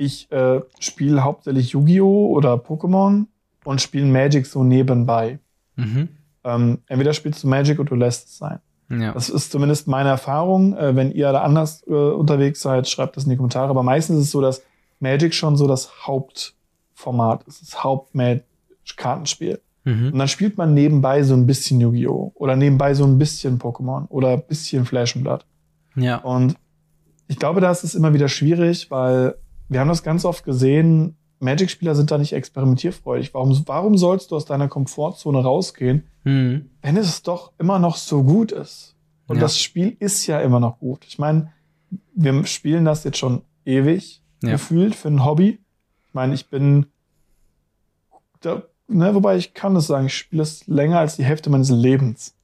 ich äh, spiele hauptsächlich Yu-Gi-Oh! oder Pokémon und spiele Magic so nebenbei. Mhm. Ähm, entweder spielst du Magic oder du lässt es sein. Ja. Das ist zumindest meine Erfahrung. Äh, wenn ihr da anders äh, unterwegs seid, schreibt das in die Kommentare. Aber meistens ist es so, dass Magic schon so das Hauptformat ist, das Haupt-Kartenspiel. Mhm. Und dann spielt man nebenbei so ein bisschen Yu-Gi-Oh! oder nebenbei so ein bisschen Pokémon oder ein bisschen Flash and Blood. Ja. Und ich glaube, da ist es immer wieder schwierig, weil wir haben das ganz oft gesehen, Magic-Spieler sind da nicht experimentierfreudig. Warum, warum sollst du aus deiner Komfortzone rausgehen, mhm. wenn es doch immer noch so gut ist? Und ja. das Spiel ist ja immer noch gut. Ich meine, wir spielen das jetzt schon ewig ja. gefühlt für ein Hobby. Ich meine, ich bin, da, ne, wobei ich kann das sagen, ich spiele es länger als die Hälfte meines Lebens.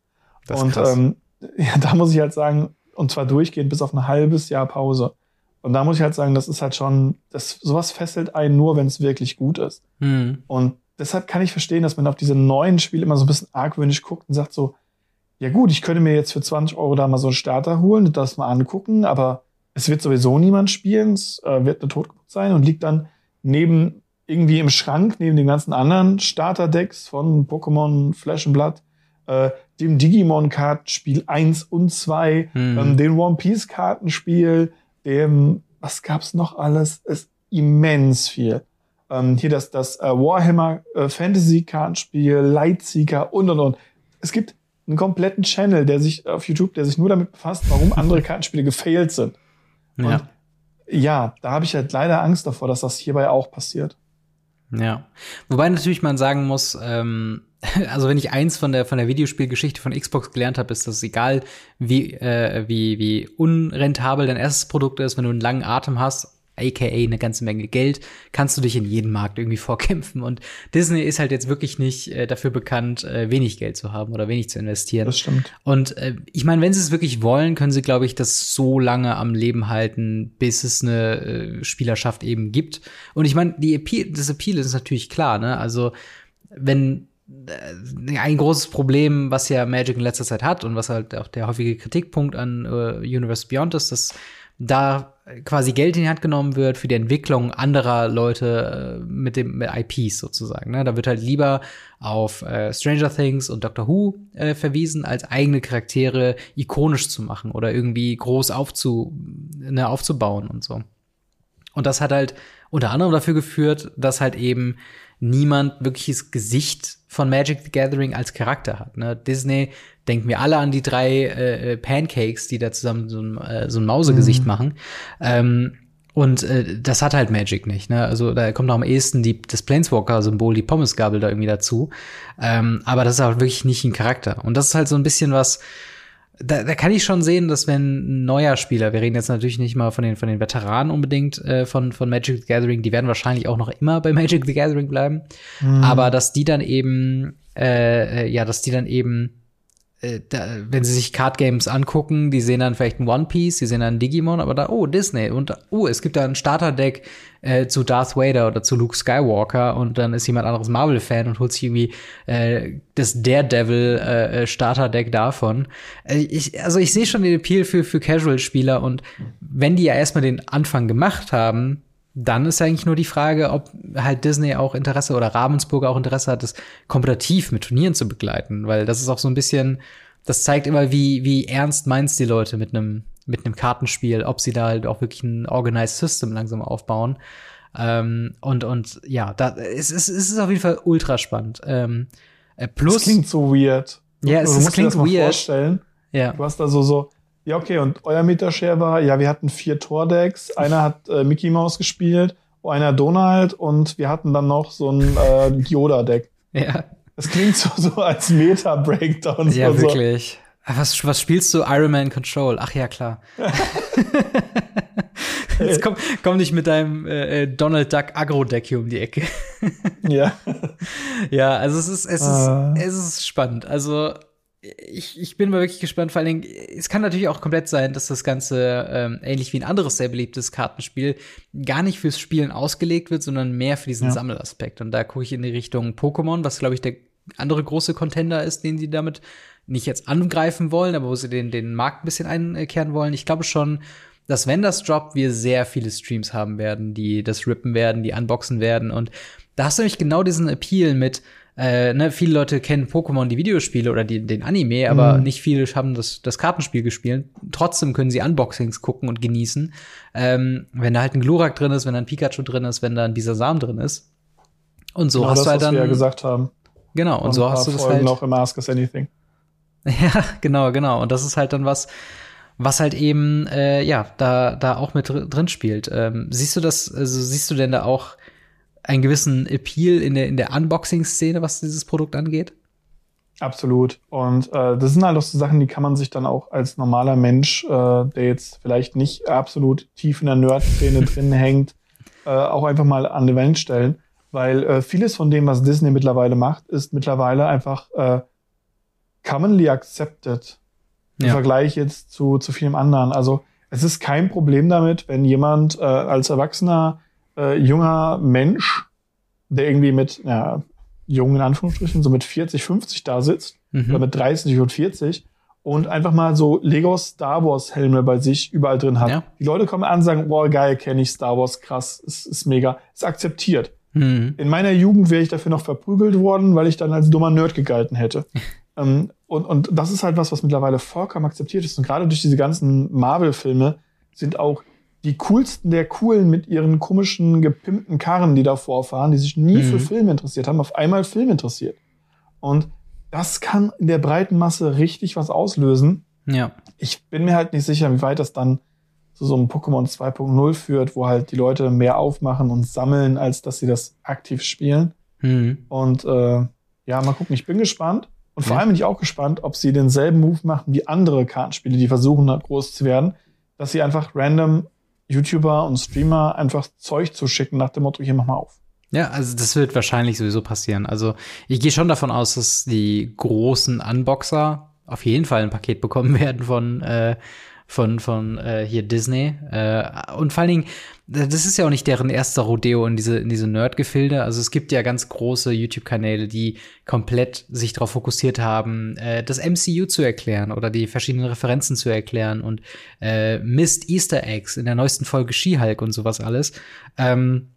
Das und ähm, ja, da muss ich halt sagen, und zwar durchgehend bis auf ein halbes Jahr Pause. Und da muss ich halt sagen, das ist halt schon, das, sowas fesselt einen nur, wenn es wirklich gut ist. Mhm. Und deshalb kann ich verstehen, dass man auf diese neuen Spiele immer so ein bisschen argwöhnisch guckt und sagt so, ja gut, ich könnte mir jetzt für 20 Euro da mal so einen Starter holen und das mal angucken, aber es wird sowieso niemand spielen, es äh, wird eine Totgeburt sein und liegt dann neben irgendwie im Schrank, neben den ganzen anderen Starter-Decks von Pokémon, Flash and Blood, äh, dem Digimon-Kartenspiel 1 und 2, mhm. ähm, den One Piece-Kartenspiel, dem, was gab's noch alles? Ist immens viel. Ähm, hier das, das äh, Warhammer äh, Fantasy Kartenspiel, Lightseeker und und und. Es gibt einen kompletten Channel, der sich auf YouTube, der sich nur damit befasst, warum andere Kartenspiele gefailt sind. Und ja, ja da habe ich halt leider Angst davor, dass das hierbei auch passiert. Ja. Wobei natürlich man sagen muss, ähm, also wenn ich eins von der von der Videospielgeschichte von Xbox gelernt habe, ist, dass egal wie äh, wie wie unrentabel dein erstes Produkt ist, wenn du einen langen Atem hast, aka eine ganze Menge Geld, kannst du dich in jeden Markt irgendwie vorkämpfen. Und Disney ist halt jetzt wirklich nicht äh, dafür bekannt, äh, wenig Geld zu haben oder wenig zu investieren. Das stimmt. Und äh, ich meine, wenn sie es wirklich wollen, können sie, glaube ich, das so lange am Leben halten, bis es eine äh, Spielerschaft eben gibt. Und ich meine, die Appeal, das Appeal ist natürlich klar, ne? Also wenn ein großes Problem, was ja Magic in letzter Zeit hat und was halt auch der häufige Kritikpunkt an äh, Universe Beyond ist, dass da quasi Geld in die Hand genommen wird für die Entwicklung anderer Leute äh, mit dem mit IPs sozusagen. Ne? Da wird halt lieber auf äh, Stranger Things und Doctor Who äh, verwiesen, als eigene Charaktere ikonisch zu machen oder irgendwie groß aufzu, ne, aufzubauen und so. Und das hat halt unter anderem dafür geführt, dass halt eben niemand wirkliches Gesicht von Magic the Gathering als Charakter hat. Ne? Disney denken wir alle an die drei äh, äh, Pancakes, die da zusammen so ein, äh, so ein Mausegesicht mhm. machen. Ähm, und äh, das hat halt Magic nicht. Ne? Also da kommt auch am ehesten die, das Planeswalker-Symbol, die Pommesgabel da irgendwie dazu. Ähm, aber das ist auch wirklich nicht ein Charakter. Und das ist halt so ein bisschen was, da, da kann ich schon sehen, dass wenn ein neuer Spieler, wir reden jetzt natürlich nicht mal von den, von den Veteranen unbedingt äh, von, von Magic the Gathering, die werden wahrscheinlich auch noch immer bei Magic the Gathering bleiben, mhm. aber dass die dann eben, äh, äh ja, dass die dann eben äh, da, wenn sie sich Card Games angucken, die sehen dann vielleicht ein One Piece, die sehen dann Digimon, aber da, oh, Disney und oh, es gibt da ein Starterdeck äh, zu Darth Vader oder zu Luke Skywalker und dann ist jemand anderes Marvel-Fan und holt sich irgendwie äh, das Daredevil äh, äh davon. Äh, ich, also ich sehe schon den Appeal für, für Casual-Spieler und wenn die ja erstmal den Anfang gemacht haben, dann ist eigentlich nur die Frage, ob halt Disney auch Interesse oder Ravensburg auch Interesse hat, das kompetitiv mit Turnieren zu begleiten, weil das ist auch so ein bisschen, das zeigt immer, wie, wie ernst meinst die Leute mit einem mit einem Kartenspiel, ob sie da halt auch wirklich ein Organized System langsam aufbauen. Ähm, und, und ja, da, es, es, es ist auf jeden Fall ultra spannend. Ähm, äh, plus. Das klingt so weird. Ja, es, es klingt das mal weird. Vorstellen. Ja. Du hast da so, so ja, okay, und euer Metashare war, ja, wir hatten vier Tordecks, einer hat äh, Mickey Mouse gespielt, einer Donald und wir hatten dann noch so ein äh, Yoda-Deck. Ja. Das klingt so, so als Meta-Breakdown. Ja, so. wirklich. Was, was spielst du? Iron Man Control. Ach ja, klar. Jetzt komm, komm nicht mit deinem äh, äh, Donald Duck Agro-Deck hier um die Ecke. ja. Ja, also es ist, es ist, uh. es ist spannend. Also ich, ich bin mal wirklich gespannt. Vor allen Dingen, es kann natürlich auch komplett sein, dass das Ganze ähm, ähnlich wie ein anderes sehr beliebtes Kartenspiel gar nicht fürs Spielen ausgelegt wird, sondern mehr für diesen ja. Sammelaspekt. Und da gucke ich in die Richtung Pokémon, was glaube ich der andere große Contender ist, den sie damit nicht jetzt angreifen wollen, aber wo sie den, den Markt ein bisschen einkehren wollen. Ich glaube schon, dass wenn das droppt, wir sehr viele Streams haben werden, die das rippen werden, die unboxen werden. Und da hast du nämlich genau diesen Appeal mit, äh, ne, viele Leute kennen Pokémon die Videospiele oder die, den Anime, aber mhm. nicht viele haben das, das Kartenspiel gespielt. Trotzdem können sie Unboxings gucken und genießen. Ähm, wenn da halt ein Glurak drin ist, wenn da ein Pikachu drin ist, wenn da ein Bisasam drin ist. Und so genau hast das, du halt dann. Was wir ja gesagt haben. Genau, und, und so hast du das Folgen halt. auch immer Ask Us Anything. ja, genau, genau. Und das ist halt dann was, was halt eben, äh, ja, da, da auch mit drin spielt. Ähm, siehst du das, also siehst du denn da auch einen gewissen Appeal in der, in der Unboxing-Szene, was dieses Produkt angeht? Absolut. Und äh, das sind halt auch so Sachen, die kann man sich dann auch als normaler Mensch, äh, der jetzt vielleicht nicht absolut tief in der Nerd-Szene drin hängt, äh, auch einfach mal an die Welt stellen. Weil äh, vieles von dem, was Disney mittlerweile macht, ist mittlerweile einfach äh, commonly accepted im ja. Vergleich jetzt zu, zu vielem anderen. Also es ist kein Problem damit, wenn jemand äh, als Erwachsener äh, junger Mensch, der irgendwie mit, ja, jungen in Anführungsstrichen, so mit 40, 50 da sitzt, mhm. oder mit 30 und 40 und einfach mal so Lego Star Wars Helme bei sich überall drin hat. Ja. Die Leute kommen an und sagen, boah, geil, kenne ich Star Wars, krass, ist, ist mega, ist akzeptiert. Mhm. In meiner Jugend wäre ich dafür noch verprügelt worden, weil ich dann als dummer Nerd gegalten hätte. ähm, und, und das ist halt was, was mittlerweile vollkommen akzeptiert ist. Und gerade durch diese ganzen Marvel-Filme sind auch die coolsten der coolen mit ihren komischen gepimpten Karren, die da vorfahren, die sich nie mhm. für Filme interessiert haben, auf einmal Film interessiert. Und das kann in der breiten Masse richtig was auslösen. Ja. Ich bin mir halt nicht sicher, wie weit das dann zu so einem Pokémon 2.0 führt, wo halt die Leute mehr aufmachen und sammeln, als dass sie das aktiv spielen. Mhm. Und äh, ja, mal gucken, ich bin gespannt. Und vor ja. allem bin ich auch gespannt, ob sie denselben Move machen wie andere Kartenspiele, die versuchen, halt groß zu werden, dass sie einfach random YouTuber und Streamer einfach Zeug zu schicken nach dem Motto, hier mach mal auf. Ja, also das wird wahrscheinlich sowieso passieren. Also ich gehe schon davon aus, dass die großen Unboxer auf jeden Fall ein Paket bekommen werden von, äh, von, von äh, hier Disney. Äh, und vor allen Dingen, das ist ja auch nicht deren erster Rodeo in diese, in diese Nerd-Gefilde. Also es gibt ja ganz große YouTube-Kanäle, die komplett sich darauf fokussiert haben, äh, das MCU zu erklären oder die verschiedenen Referenzen zu erklären und äh, Mist Easter Eggs in der neuesten Folge She-Hulk und sowas alles. Ähm,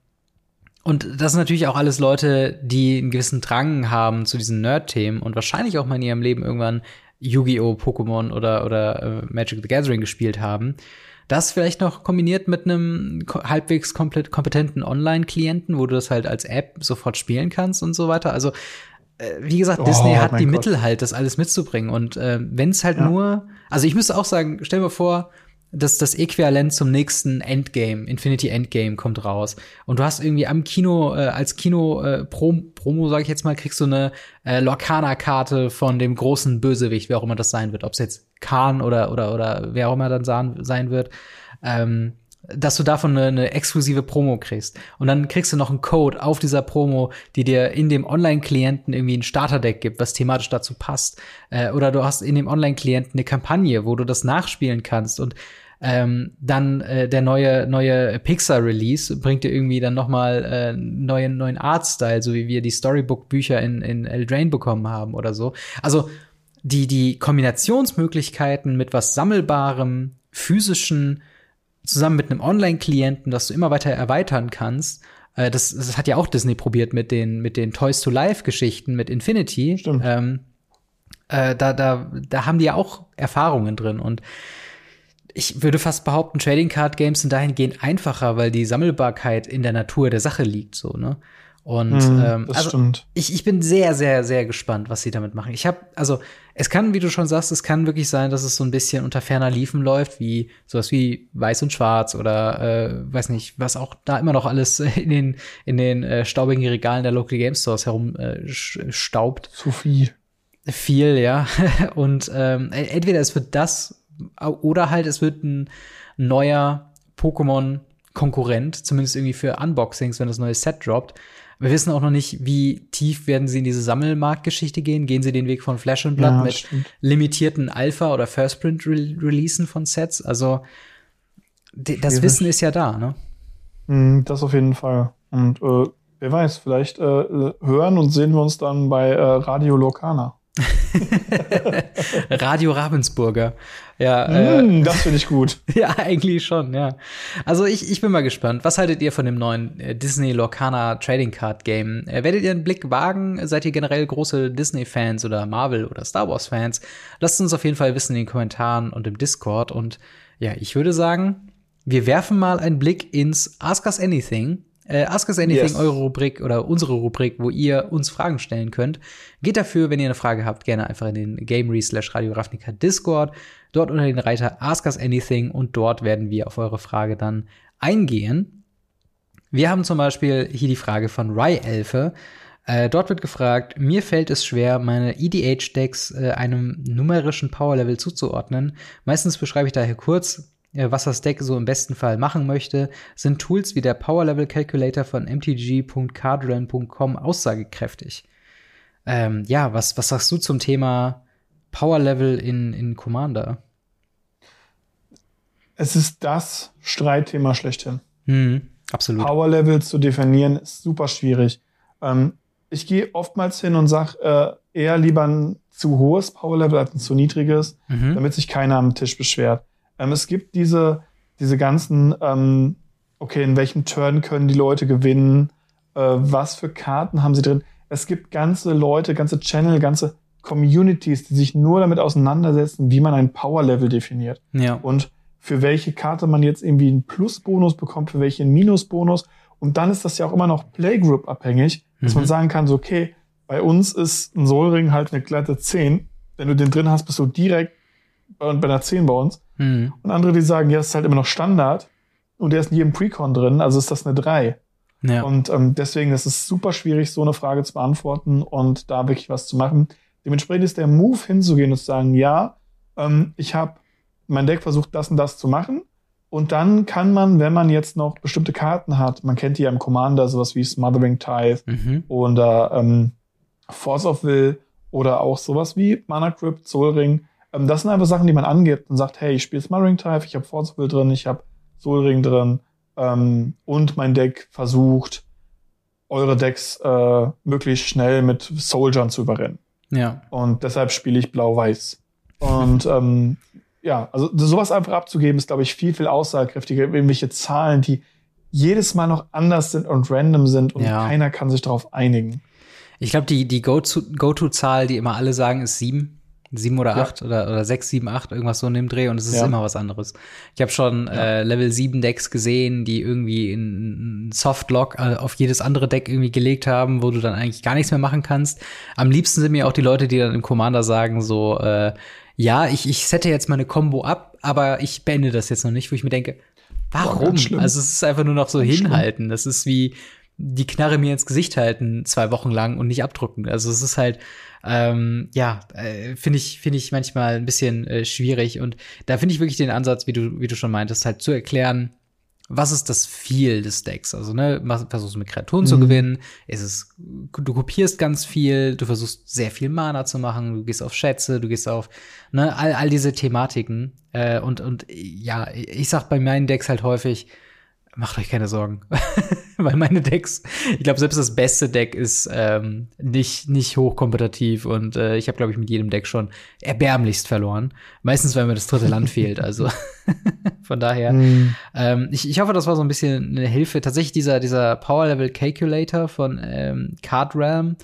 und das sind natürlich auch alles Leute, die einen gewissen Drang haben zu diesen Nerd-Themen und wahrscheinlich auch mal in ihrem Leben irgendwann Yu-Gi-Oh!, Pokémon oder, oder äh, Magic the Gathering gespielt haben. Das vielleicht noch kombiniert mit einem halbwegs komplett kompetenten Online-Klienten, wo du das halt als App sofort spielen kannst und so weiter. Also, äh, wie gesagt, oh, Disney hat die Gott. Mittel halt, das alles mitzubringen. Und äh, wenn es halt ja. nur, also ich müsste auch sagen, stell mir vor, das, das Äquivalent zum nächsten Endgame, Infinity Endgame kommt raus. Und du hast irgendwie am Kino, äh, als Kino äh, Prom Promo, sag ich jetzt mal, kriegst du eine äh, Lorcaner-Karte von dem großen Bösewicht, wer auch immer das sein wird. Ob es jetzt Khan oder, oder, oder wer auch immer dann sein wird. Ähm, dass du davon eine, eine exklusive Promo kriegst. Und dann kriegst du noch einen Code auf dieser Promo, die dir in dem Online-Klienten irgendwie ein Starterdeck gibt, was thematisch dazu passt. Äh, oder du hast in dem Online-Klienten eine Kampagne, wo du das nachspielen kannst. Und ähm, dann äh, der neue neue Pixar Release bringt dir irgendwie dann noch mal äh, neuen neuen Artstyle, so wie wir die Storybook Bücher in in Eldraine bekommen haben oder so. Also die die Kombinationsmöglichkeiten mit was sammelbarem, physischen zusammen mit einem Online-Klienten, das du immer weiter erweitern kannst. Äh, das, das hat ja auch Disney probiert mit den, mit den Toys to Life-Geschichten, mit Infinity. Stimmt. Ähm, äh, da, da, da haben die ja auch Erfahrungen drin. Und ich würde fast behaupten, Trading Card Games sind dahingehend einfacher, weil die Sammelbarkeit in der Natur der Sache liegt, so, ne? Und mm, ähm, also ich, ich bin sehr, sehr, sehr gespannt, was sie damit machen. Ich habe, also es kann, wie du schon sagst, es kann wirklich sein, dass es so ein bisschen unter ferner Liefen läuft, wie sowas wie Weiß und Schwarz oder äh, weiß nicht, was auch da immer noch alles in den in den äh, staubigen Regalen der Local Game Stores herum äh, staubt. Zu viel. Viel, ja. Und ähm, entweder es wird das oder halt es wird ein neuer Pokémon Konkurrent, zumindest irgendwie für Unboxings, wenn das neue Set droppt. Wir wissen auch noch nicht, wie tief werden sie in diese Sammelmarktgeschichte gehen. Gehen sie den Weg von Flash and Blood ja, mit stimmt. limitierten Alpha- oder First-Print-Releasen von Sets? Also, das Wissen ist ja da, ne? Mm, das auf jeden Fall. Und äh, wer weiß, vielleicht äh, hören und sehen wir uns dann bei äh, Radio Locana. Radio Ravensburger. Ja, mm, äh, das finde ich gut. ja, eigentlich schon, ja. Also ich, ich bin mal gespannt. Was haltet ihr von dem neuen äh, Disney Lorcana Trading Card Game? Äh, werdet ihr einen Blick wagen? Seid ihr generell große Disney-Fans oder Marvel- oder Star Wars-Fans? Lasst uns auf jeden Fall wissen in den Kommentaren und im Discord. Und ja, ich würde sagen, wir werfen mal einen Blick ins Ask Us Anything äh, Ask Us Anything, yes. eure Rubrik oder unsere Rubrik, wo ihr uns Fragen stellen könnt. Geht dafür, wenn ihr eine Frage habt, gerne einfach in den Gamery slash Radio Ravnica Discord. Dort unter den Reiter Ask Us Anything und dort werden wir auf eure Frage dann eingehen. Wir haben zum Beispiel hier die Frage von Rye Elfe. Äh, dort wird gefragt, mir fällt es schwer, meine EDH-Decks äh, einem numerischen Power-Level zuzuordnen. Meistens beschreibe ich daher kurz, was das Deck so im besten Fall machen möchte, sind Tools wie der Power Level Calculator von mtg.cardren.com aussagekräftig. Ähm, ja, was, was sagst du zum Thema Power Level in, in Commander? Es ist das Streitthema schlechthin. Mhm, absolut. Power Level zu definieren ist super schwierig. Ähm, ich gehe oftmals hin und sage äh, eher lieber ein zu hohes Power Level als ein zu niedriges, mhm. damit sich keiner am Tisch beschwert. Ähm, es gibt diese, diese ganzen, ähm, okay, in welchem Turn können die Leute gewinnen, äh, was für Karten haben sie drin. Es gibt ganze Leute, ganze Channel, ganze Communities, die sich nur damit auseinandersetzen, wie man ein Power-Level definiert. Ja. Und für welche Karte man jetzt irgendwie einen Plus-Bonus bekommt, für welche einen Minus-Bonus. Und dann ist das ja auch immer noch Playgroup abhängig, dass mhm. man sagen kann, so, okay, bei uns ist ein Soulring halt eine glatte 10. Wenn du den drin hast, bist du direkt bei, bei einer 10 bei uns. Mhm. Und andere, die sagen, ja, das ist halt immer noch Standard und der ist in jedem Precon drin, also ist das eine 3. Ja. Und ähm, deswegen ist es super schwierig, so eine Frage zu beantworten und da wirklich was zu machen. Dementsprechend ist der Move hinzugehen und zu sagen, ja, ähm, ich habe mein Deck versucht, das und das zu machen. Und dann kann man, wenn man jetzt noch bestimmte Karten hat, man kennt die ja im Commander, sowas wie Smothering Tithe mhm. oder ähm, Force of Will oder auch sowas wie Mana Crypt, Soul Ring, ähm, das sind einfach Sachen, die man angibt und sagt, hey, ich spiele Smothering Type, ich habe Force Will drin, ich habe Soul Ring drin ähm, und mein Deck versucht, eure Decks äh, möglichst schnell mit Soldiern zu überrennen. Ja. Und deshalb spiele ich Blau-Weiß. Und ähm, ja, also sowas einfach abzugeben, ist, glaube ich, viel, viel aussagekräftiger. Irgendwelche Zahlen, die jedes Mal noch anders sind und random sind und ja. keiner kann sich darauf einigen. Ich glaube, die, die Go-To-Zahl, die immer alle sagen, ist sieben. Sieben oder acht ja. oder, oder sechs, sieben, acht, irgendwas so in dem Dreh und es ist ja. immer was anderes. Ich habe schon ja. äh, Level 7 Decks gesehen, die irgendwie in Softlock äh, auf jedes andere Deck irgendwie gelegt haben, wo du dann eigentlich gar nichts mehr machen kannst. Am liebsten sind mir auch die Leute, die dann im Commander sagen so, äh, ja, ich, ich sette jetzt meine Combo ab, aber ich beende das jetzt noch nicht, wo ich mir denke, warum? Boah, also es ist einfach nur noch so hinhalten. Das ist wie die Knarre mir ins Gesicht halten zwei Wochen lang und nicht abdrücken. Also es ist halt ähm, ja, äh, finde ich, finde ich manchmal ein bisschen äh, schwierig. Und da finde ich wirklich den Ansatz, wie du, wie du schon meintest, halt zu erklären, was ist das Viel des Decks? Also, ne, versuchst du mit Kreaturen mhm. zu gewinnen, ist es, du kopierst ganz viel, du versuchst sehr viel Mana zu machen, du gehst auf Schätze, du gehst auf, ne, all, all diese Thematiken. Äh, und, und ja, ich sag bei meinen Decks halt häufig, macht euch keine Sorgen. Weil meine Decks, ich glaube, selbst das beste Deck ist ähm, nicht, nicht hochkompetitiv und äh, ich habe, glaube ich, mit jedem Deck schon erbärmlichst verloren. Meistens, weil mir das dritte Land fehlt. Also von daher, mm. ähm, ich, ich hoffe, das war so ein bisschen eine Hilfe. Tatsächlich dieser, dieser Power Level Calculator von ähm, Card Realm,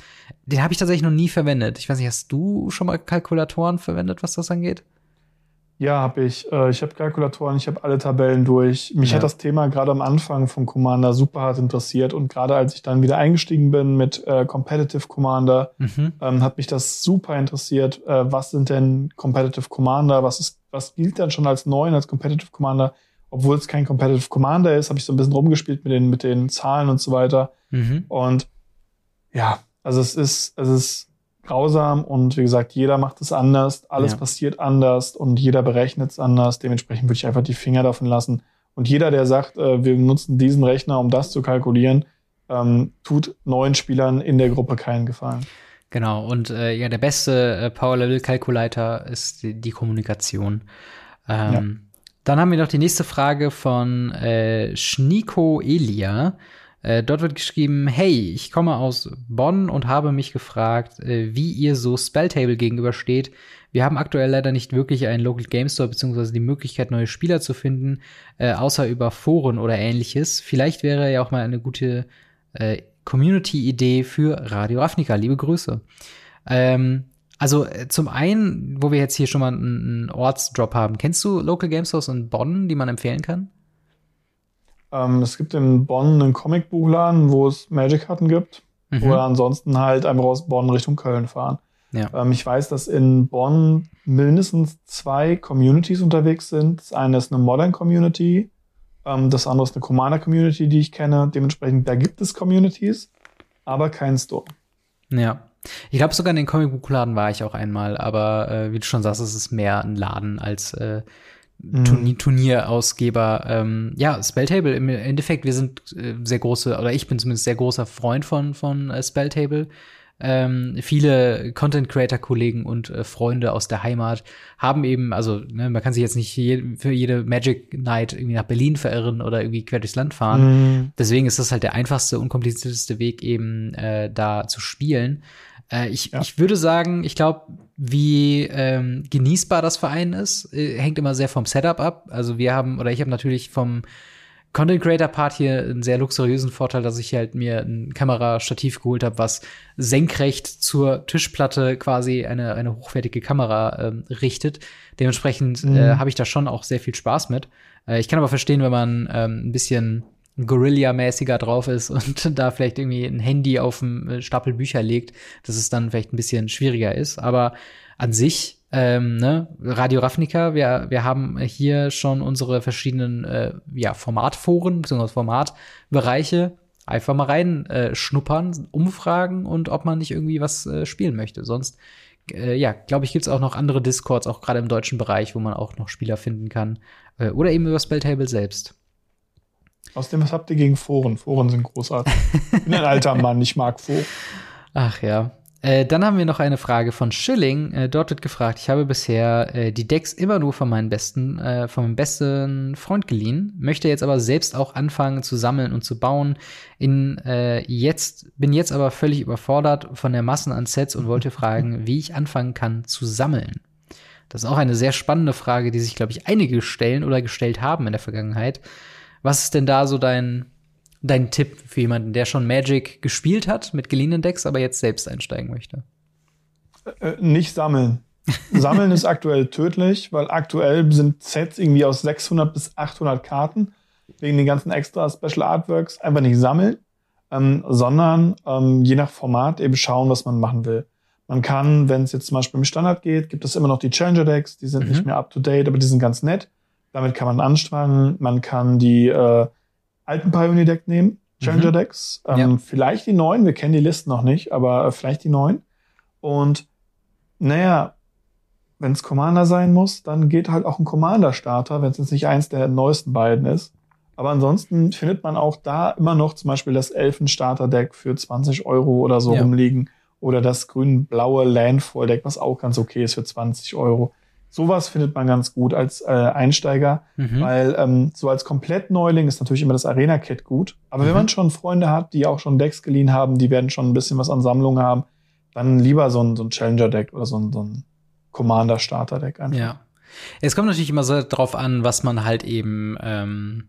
den habe ich tatsächlich noch nie verwendet. Ich weiß nicht, hast du schon mal Kalkulatoren verwendet, was das angeht? Ja, habe ich. Äh, ich habe Kalkulatoren, ich habe alle Tabellen durch. Mich ja. hat das Thema gerade am Anfang vom Commander super hart interessiert und gerade als ich dann wieder eingestiegen bin mit äh, Competitive Commander, mhm. ähm, hat mich das super interessiert. Äh, was sind denn Competitive Commander? Was ist, was gilt dann schon als neun als Competitive Commander? Obwohl es kein Competitive Commander ist, habe ich so ein bisschen rumgespielt mit den mit den Zahlen und so weiter. Mhm. Und ja, also es ist es ist grausam und wie gesagt, jeder macht es anders, alles ja. passiert anders und jeder berechnet es anders. Dementsprechend würde ich einfach die Finger davon lassen. Und jeder, der sagt, äh, wir nutzen diesen Rechner, um das zu kalkulieren, ähm, tut neuen Spielern in der Gruppe keinen Gefallen. Genau, und äh, ja, der beste äh, Power-Level-Calculator ist die, die Kommunikation. Ähm, ja. Dann haben wir noch die nächste Frage von äh, Schniko Elia. Äh, dort wird geschrieben, hey, ich komme aus Bonn und habe mich gefragt, äh, wie ihr so Spelltable gegenübersteht. Wir haben aktuell leider nicht wirklich einen Local Game Store beziehungsweise die Möglichkeit, neue Spieler zu finden, äh, außer über Foren oder ähnliches. Vielleicht wäre ja auch mal eine gute äh, Community-Idee für Radio Ravnica. Liebe Grüße. Ähm, also äh, zum einen, wo wir jetzt hier schon mal einen, einen Ortsdrop haben, kennst du Local Game Stores in Bonn, die man empfehlen kann? Ähm, es gibt in Bonn einen Comicbuchladen, wo es Magic-Karten gibt, mhm. wir ansonsten halt einfach aus Bonn Richtung Köln fahren. Ja. Ähm, ich weiß, dass in Bonn mindestens zwei Communities unterwegs sind. Das eine ist eine Modern Community, ähm, das andere ist eine Commander Community, die ich kenne. Dementsprechend, da gibt es Communities, aber keinen Store. Ja. Ich glaube, sogar in den Comicbuchladen war ich auch einmal, aber äh, wie du schon sagst, es ist mehr ein Laden als äh, Turnier, mhm. Turnierausgeber. Ähm, ja, Spelltable im Endeffekt, wir sind äh, sehr große, oder ich bin zumindest sehr großer Freund von, von äh, Spelltable. Ähm, viele Content Creator Kollegen und äh, Freunde aus der Heimat haben eben, also ne, man kann sich jetzt nicht je, für jede Magic Night irgendwie nach Berlin verirren oder irgendwie quer durchs Land fahren. Mhm. Deswegen ist das halt der einfachste, unkomplizierteste Weg eben äh, da zu spielen. Äh, ich, ja. ich würde sagen, ich glaube, wie ähm, genießbar das Verein ist, äh, hängt immer sehr vom Setup ab. Also wir haben, oder ich habe natürlich vom Content Creator Part hier einen sehr luxuriösen Vorteil, dass ich halt mir ein Kamerastativ geholt habe, was senkrecht zur Tischplatte quasi eine, eine hochwertige Kamera ähm, richtet. Dementsprechend äh, mhm. äh, habe ich da schon auch sehr viel Spaß mit. Äh, ich kann aber verstehen, wenn man ähm, ein bisschen Guerilla-mäßiger drauf ist und da vielleicht irgendwie ein Handy auf dem äh, Stapel Bücher legt, dass es dann vielleicht ein bisschen schwieriger ist. Aber an sich, ähm, ne, Radio Ravnica, wir, wir haben hier schon unsere verschiedenen äh, ja, Formatforen bzw. Formatbereiche. Einfach mal rein äh, schnuppern, umfragen und ob man nicht irgendwie was äh, spielen möchte. Sonst, äh, ja, glaube ich, gibt's auch noch andere Discords, auch gerade im deutschen Bereich, wo man auch noch Spieler finden kann. Äh, oder eben über Spelltable selbst. Außerdem, was habt ihr gegen Foren? Foren sind großartig. Ich bin ein alter Mann, ich mag Foren. Ach ja. Äh, dann haben wir noch eine Frage von Schilling. Äh, dort wird gefragt, ich habe bisher äh, die Decks immer nur von meinem besten, äh, von meinem besten Freund geliehen, möchte jetzt aber selbst auch anfangen zu sammeln und zu bauen. In, äh, jetzt, bin jetzt aber völlig überfordert von der Massen an Sets und wollte fragen, wie ich anfangen kann zu sammeln. Das ist auch eine sehr spannende Frage, die sich, glaube ich, einige stellen oder gestellt haben in der Vergangenheit. Was ist denn da so dein, dein Tipp für jemanden, der schon Magic gespielt hat mit geliehenen Decks, aber jetzt selbst einsteigen möchte? Äh, nicht sammeln. Sammeln ist aktuell tödlich, weil aktuell sind Sets irgendwie aus 600 bis 800 Karten wegen den ganzen extra Special Artworks einfach nicht sammeln, ähm, sondern ähm, je nach Format eben schauen, was man machen will. Man kann, wenn es jetzt zum Beispiel im Standard geht, gibt es immer noch die Challenger Decks, die sind mhm. nicht mehr up to date, aber die sind ganz nett. Damit kann man anstrengen. Man kann die äh, alten Pioneer Deck nehmen, Challenger mhm. Decks. Ähm, ja. Vielleicht die neuen, wir kennen die Listen noch nicht, aber äh, vielleicht die neuen. Und naja, wenn es Commander sein muss, dann geht halt auch ein Commander-Starter, wenn es jetzt nicht eins der neuesten beiden ist. Aber ansonsten findet man auch da immer noch zum Beispiel das Elfen-Starter-Deck für 20 Euro oder so ja. rumliegen. Oder das grün-blaue Landfall-Deck, was auch ganz okay ist für 20 Euro. Sowas findet man ganz gut als äh, Einsteiger, mhm. weil ähm, so als Komplett-Neuling ist natürlich immer das Arena-Kit gut. Aber mhm. wenn man schon Freunde hat, die auch schon Decks geliehen haben, die werden schon ein bisschen was an Sammlung haben, dann lieber so ein, so ein Challenger-Deck oder so ein, so ein Commander-Starter-Deck einfach. Ja. Es kommt natürlich immer so drauf an, was man halt eben ähm,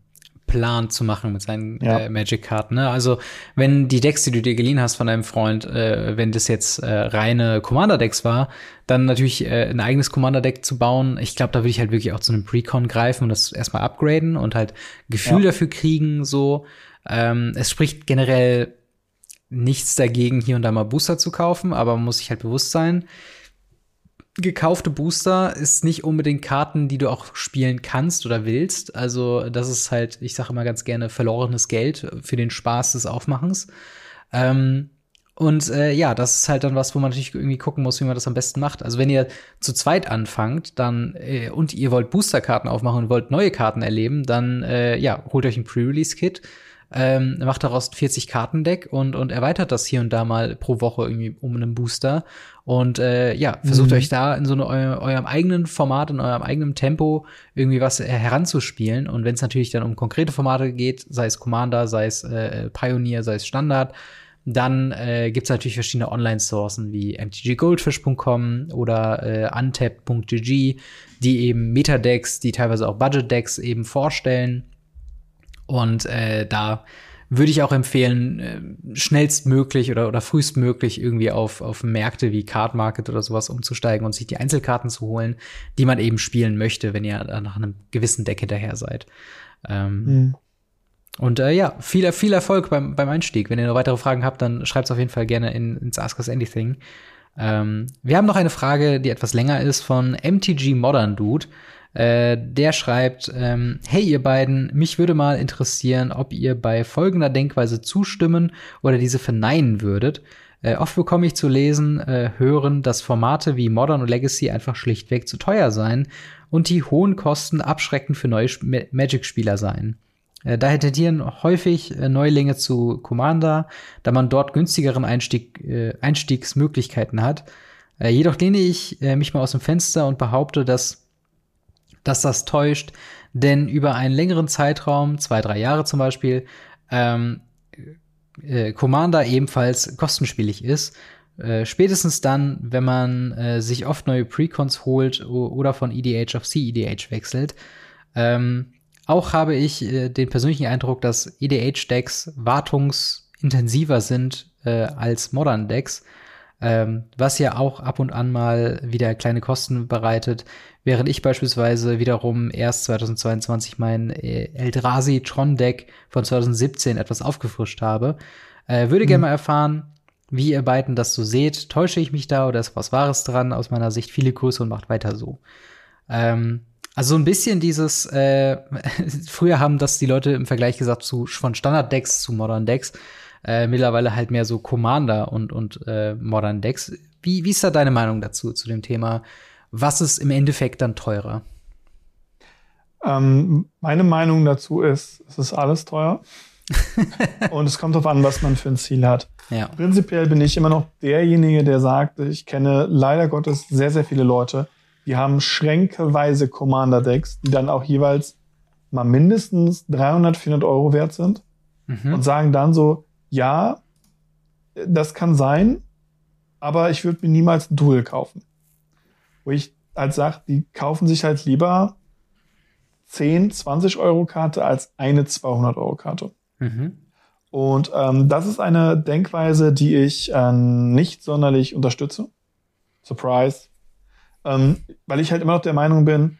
Plan zu machen mit seinen ja. äh, Magic-Karten. Ne? Also wenn die Decks, die du dir geliehen hast von deinem Freund, äh, wenn das jetzt äh, reine Commander-Decks war, dann natürlich äh, ein eigenes Commander-Deck zu bauen. Ich glaube, da würde ich halt wirklich auch zu einem Precon greifen und das erstmal upgraden und halt Gefühl ja. dafür kriegen. So, ähm, es spricht generell nichts dagegen, hier und da mal Booster zu kaufen, aber man muss sich halt bewusst sein, gekaufte Booster ist nicht unbedingt Karten, die du auch spielen kannst oder willst. Also das ist halt, ich sage immer ganz gerne, verlorenes Geld für den Spaß des Aufmachens. Ähm, und äh, ja, das ist halt dann was, wo man natürlich irgendwie gucken muss, wie man das am besten macht. Also wenn ihr zu zweit anfangt, dann äh, und ihr wollt Boosterkarten aufmachen und wollt neue Karten erleben, dann äh, ja, holt euch ein Pre-Release-Kit ähm, macht daraus ein 40-Karten-Deck und, und erweitert das hier und da mal pro Woche irgendwie um einen Booster. Und äh, ja, versucht mhm. euch da in so eine, eu eurem eigenen Format, in eurem eigenen Tempo irgendwie was heranzuspielen. Und wenn es natürlich dann um konkrete Formate geht, sei es Commander, sei es äh, Pioneer, sei es Standard, dann äh, gibt es natürlich verschiedene Online-Sourcen wie mtggoldfish.com oder äh, untapped.gg, die eben Metadecks, die teilweise auch Budget-Decks eben vorstellen und äh, da würde ich auch empfehlen, äh, schnellstmöglich oder, oder frühestmöglich irgendwie auf, auf Märkte wie Card Market oder sowas umzusteigen und sich die Einzelkarten zu holen, die man eben spielen möchte, wenn ihr nach einem gewissen Deck hinterher seid. Ähm, mhm. Und äh, ja, viel, viel Erfolg beim, beim Einstieg. Wenn ihr noch weitere Fragen habt, dann schreibt es auf jeden Fall gerne in, ins Ask Us Anything. Ähm, wir haben noch eine Frage, die etwas länger ist von MTG Modern Dude. Äh, der schreibt, ähm, hey ihr beiden, mich würde mal interessieren, ob ihr bei folgender Denkweise zustimmen oder diese verneinen würdet. Äh, oft bekomme ich zu lesen, äh, hören, dass Formate wie Modern und Legacy einfach schlichtweg zu teuer seien und die hohen Kosten abschreckend für neue Magic-Spieler seien. Äh, daher tendieren häufig äh, Neulinge zu Commander, da man dort günstigeren Einstieg, äh, Einstiegsmöglichkeiten hat. Jedoch lehne ich mich mal aus dem Fenster und behaupte, dass dass das täuscht, denn über einen längeren Zeitraum, zwei, drei Jahre zum Beispiel, ähm, äh, Commander ebenfalls kostenspielig ist. Äh, spätestens dann, wenn man äh, sich oft neue Precons holt oder von EDH auf CEDH wechselt. Ähm, auch habe ich äh, den persönlichen Eindruck, dass EDH-Decks wartungsintensiver sind äh, als Modern-Decks, ähm, was ja auch ab und an mal wieder kleine Kosten bereitet, während ich beispielsweise wiederum erst 2022 mein äh, Eldrazi Tron Deck von 2017 etwas aufgefrischt habe. Äh, würde mhm. gerne mal erfahren, wie ihr beiden das so seht. Täusche ich mich da oder ist was Wahres dran? Aus meiner Sicht viele Grüße und macht weiter so. Ähm, also so ein bisschen dieses, äh, früher haben das die Leute im Vergleich gesagt zu von Standard-Decks zu Modern Decks. Äh, mittlerweile halt mehr so Commander und, und äh, Modern Decks. Wie, wie ist da deine Meinung dazu, zu dem Thema was ist im Endeffekt dann teurer? Ähm, meine Meinung dazu ist, es ist alles teuer. und es kommt darauf an, was man für ein Ziel hat. Ja. Prinzipiell bin ich immer noch derjenige, der sagt, ich kenne leider Gottes sehr, sehr viele Leute, die haben schränkeweise Commander-Decks, die dann auch jeweils mal mindestens 300, 400 Euro wert sind mhm. und sagen dann so, ja, das kann sein, aber ich würde mir niemals ein Duel kaufen. Wo ich halt sage, die kaufen sich halt lieber 10, 20 Euro Karte als eine 200 Euro Karte. Mhm. Und ähm, das ist eine Denkweise, die ich äh, nicht sonderlich unterstütze. Surprise. Ähm, weil ich halt immer noch der Meinung bin,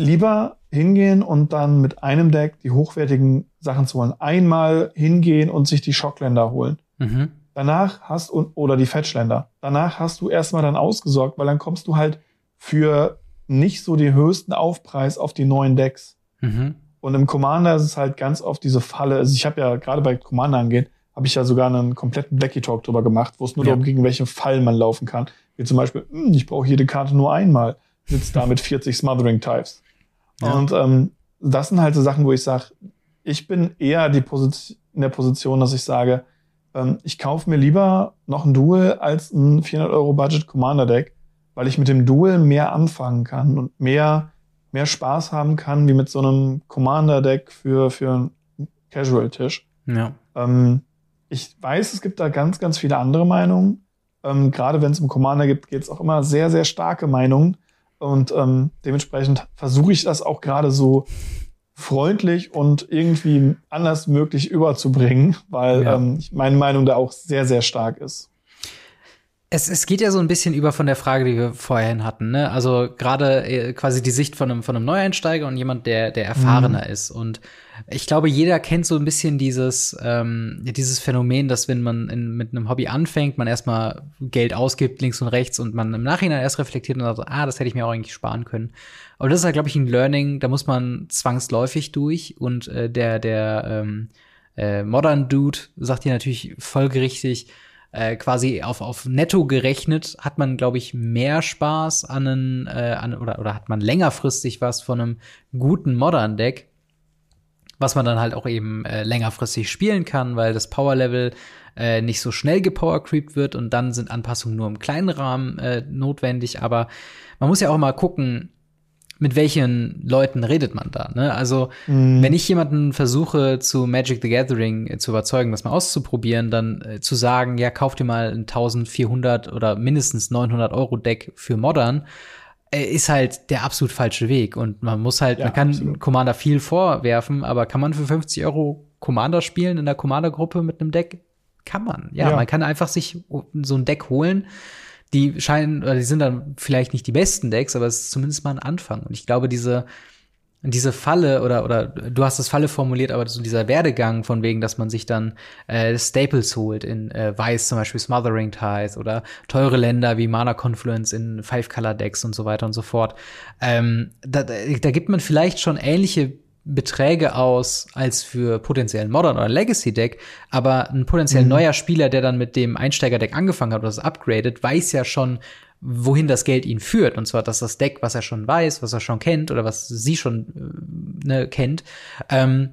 lieber hingehen und dann mit einem Deck die hochwertigen Sachen zu holen. Einmal hingehen und sich die Schockländer holen. Mhm. Danach hast du, oder die Fetchländer. Danach hast du erstmal dann ausgesorgt, weil dann kommst du halt für nicht so den höchsten Aufpreis auf die neuen Decks. Mhm. Und im Commander ist es halt ganz oft diese Falle. Also ich habe ja gerade bei Commander angehen, habe ich ja sogar einen kompletten Blackie Talk drüber gemacht, wo es nur ja. darum ging, welche Fallen man laufen kann. Wie zum Beispiel, hm, ich brauche jede Karte nur einmal. Sitzt da mit 40 Smothering Types. Ja. Und ähm, das sind halt so Sachen, wo ich sage, ich bin eher die Position, in der Position, dass ich sage, ähm, ich kaufe mir lieber noch ein Duel als ein 400 Euro Budget Commander Deck, weil ich mit dem Duel mehr anfangen kann und mehr mehr Spaß haben kann, wie mit so einem Commander-Deck für, für einen Casual-Tisch. Ja. Ähm, ich weiß, es gibt da ganz, ganz viele andere Meinungen. Ähm, gerade wenn es um Commander gibt, geht es auch immer sehr, sehr starke Meinungen. Und ähm, dementsprechend versuche ich das auch gerade so freundlich und irgendwie anders möglich überzubringen, weil ja. ähm, meine Meinung da auch sehr, sehr stark ist. Es, es geht ja so ein bisschen über von der Frage, die wir vorhin hatten, ne? Also gerade äh, quasi die Sicht von einem, von einem Neueinsteiger und jemand, der, der erfahrener mhm. ist. Und ich glaube, jeder kennt so ein bisschen dieses, ähm, dieses Phänomen, dass wenn man in, mit einem Hobby anfängt, man erstmal Geld ausgibt, links und rechts, und man im Nachhinein erst reflektiert und sagt, ah, das hätte ich mir auch eigentlich sparen können. Aber das ist halt, glaube ich, ein Learning, da muss man zwangsläufig durch. Und äh, der, der ähm, äh, Modern Dude sagt hier natürlich folgerichtig, äh, quasi auf, auf netto gerechnet hat man, glaube ich, mehr Spaß an einen, äh, an, oder, oder hat man längerfristig was von einem guten Modern-Deck, was man dann halt auch eben äh, längerfristig spielen kann, weil das Power-Level äh, nicht so schnell gepowercreept wird und dann sind Anpassungen nur im kleinen Rahmen äh, notwendig. Aber man muss ja auch mal gucken, mit welchen Leuten redet man da? Ne? Also, mm. wenn ich jemanden versuche, zu Magic the Gathering äh, zu überzeugen, das mal auszuprobieren, dann äh, zu sagen, ja, kauf dir mal ein 1400 oder mindestens 900 Euro Deck für Modern, ist halt der absolut falsche Weg. Und man muss halt, ja, man kann absolut. Commander viel vorwerfen, aber kann man für 50 Euro Commander spielen in der Commander-Gruppe mit einem Deck? Kann man. Ja, ja, man kann einfach sich so ein Deck holen die scheinen, oder die sind dann vielleicht nicht die besten Decks, aber es ist zumindest mal ein Anfang. Und ich glaube, diese, diese Falle oder oder du hast das Falle formuliert, aber so dieser Werdegang von wegen, dass man sich dann äh, Staples holt in äh, Weiß zum Beispiel Smothering Ties oder teure Länder wie Mana Confluence in Five Color Decks und so weiter und so fort. Ähm, da, da gibt man vielleicht schon ähnliche Beträge aus als für potenziellen Modern oder Legacy Deck, aber ein potenziell mhm. neuer Spieler, der dann mit dem Einsteiger Deck angefangen hat oder das upgradet, weiß ja schon, wohin das Geld ihn führt. Und zwar, dass das Deck, was er schon weiß, was er schon kennt oder was sie schon äh, ne, kennt, ähm,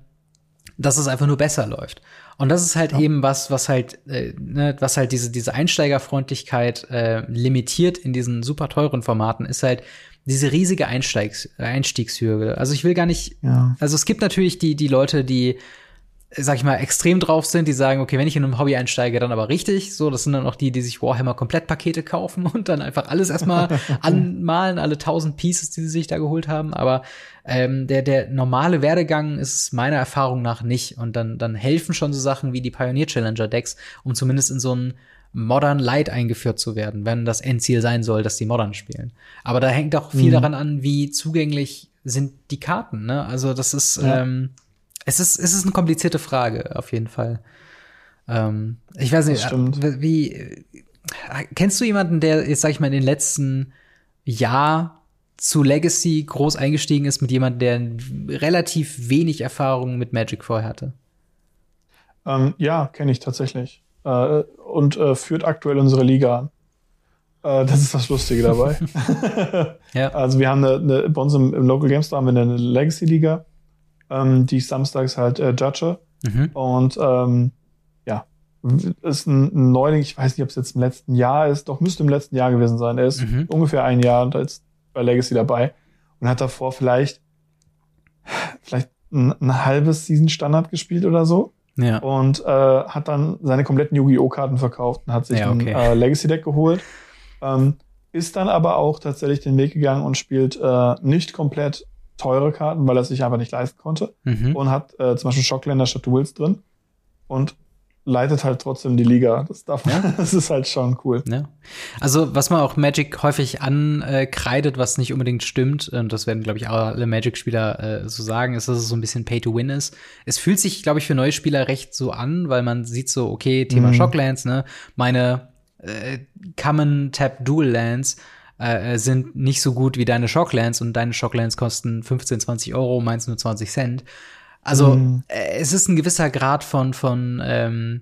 dass es einfach nur besser läuft. Und das ist halt ja. eben was, was halt, äh, ne, was halt diese, diese Einsteigerfreundlichkeit äh, limitiert in diesen super teuren Formaten, ist halt, diese riesige Einsteigs Einstiegshürde. Also ich will gar nicht, ja. also es gibt natürlich die, die Leute, die, sag ich mal, extrem drauf sind, die sagen, okay, wenn ich in einem Hobby einsteige, dann aber richtig. So, das sind dann auch die, die sich Warhammer Komplettpakete kaufen und dann einfach alles erstmal anmalen, alle tausend Pieces, die sie sich da geholt haben. Aber ähm, der, der normale Werdegang ist meiner Erfahrung nach nicht. Und dann, dann helfen schon so Sachen wie die Pioneer Challenger Decks, um zumindest in so einen Modern Light eingeführt zu werden, wenn das Endziel sein soll, dass die Modern spielen. Aber da hängt auch viel mhm. daran an, wie zugänglich sind die Karten. Ne? Also das ist, ja. ähm, es ist, es ist eine komplizierte Frage auf jeden Fall. Ähm, ich weiß nicht, wie äh, kennst du jemanden, der jetzt sag ich mal in den letzten Jahr zu Legacy groß eingestiegen ist mit jemandem, der relativ wenig Erfahrung mit Magic vorher hatte? Ähm, ja, kenne ich tatsächlich äh, und äh, führt aktuell unsere Liga an. Äh, das ist das Lustige dabei. ja. Also wir haben eine, eine, bei uns im, im Local Game Store haben wir eine Legacy-Liga, ähm, die ich samstags halt äh, judge. Mhm. Und ähm, ja, ist ein, Neuling, ich weiß nicht, ob es jetzt im letzten Jahr ist, doch müsste im letzten Jahr gewesen sein. Er ist mhm. ungefähr ein Jahr und jetzt bei Legacy dabei und hat davor vielleicht, vielleicht ein, ein halbes Season Standard gespielt oder so. Ja. Und äh, hat dann seine kompletten Yu-Gi-Oh! Karten verkauft und hat sich ja, okay. ein äh, Legacy-Deck geholt. Ähm, ist dann aber auch tatsächlich den Weg gegangen und spielt äh, nicht komplett teure Karten, weil er sich einfach nicht leisten konnte. Mhm. Und hat äh, zum Beispiel Shockländer statt Duels drin. Und leitet halt trotzdem die Liga. Das darf man, ja. das ist halt schon cool. Ja. Also, was man auch Magic häufig ankreidet, was nicht unbedingt stimmt, und das werden, glaube ich, alle Magic-Spieler äh, so sagen, ist, dass es so ein bisschen Pay-to-Win ist. Es fühlt sich, glaube ich, für neue Spieler recht so an, weil man sieht so, okay, Thema mhm. Shocklands, ne, meine äh, Common Tap Dual Lands äh, äh, sind nicht so gut wie deine Shocklands und deine Shocklands kosten 15, 20 Euro, meins nur 20 Cent. Also äh, es ist ein gewisser Grad von, von ähm,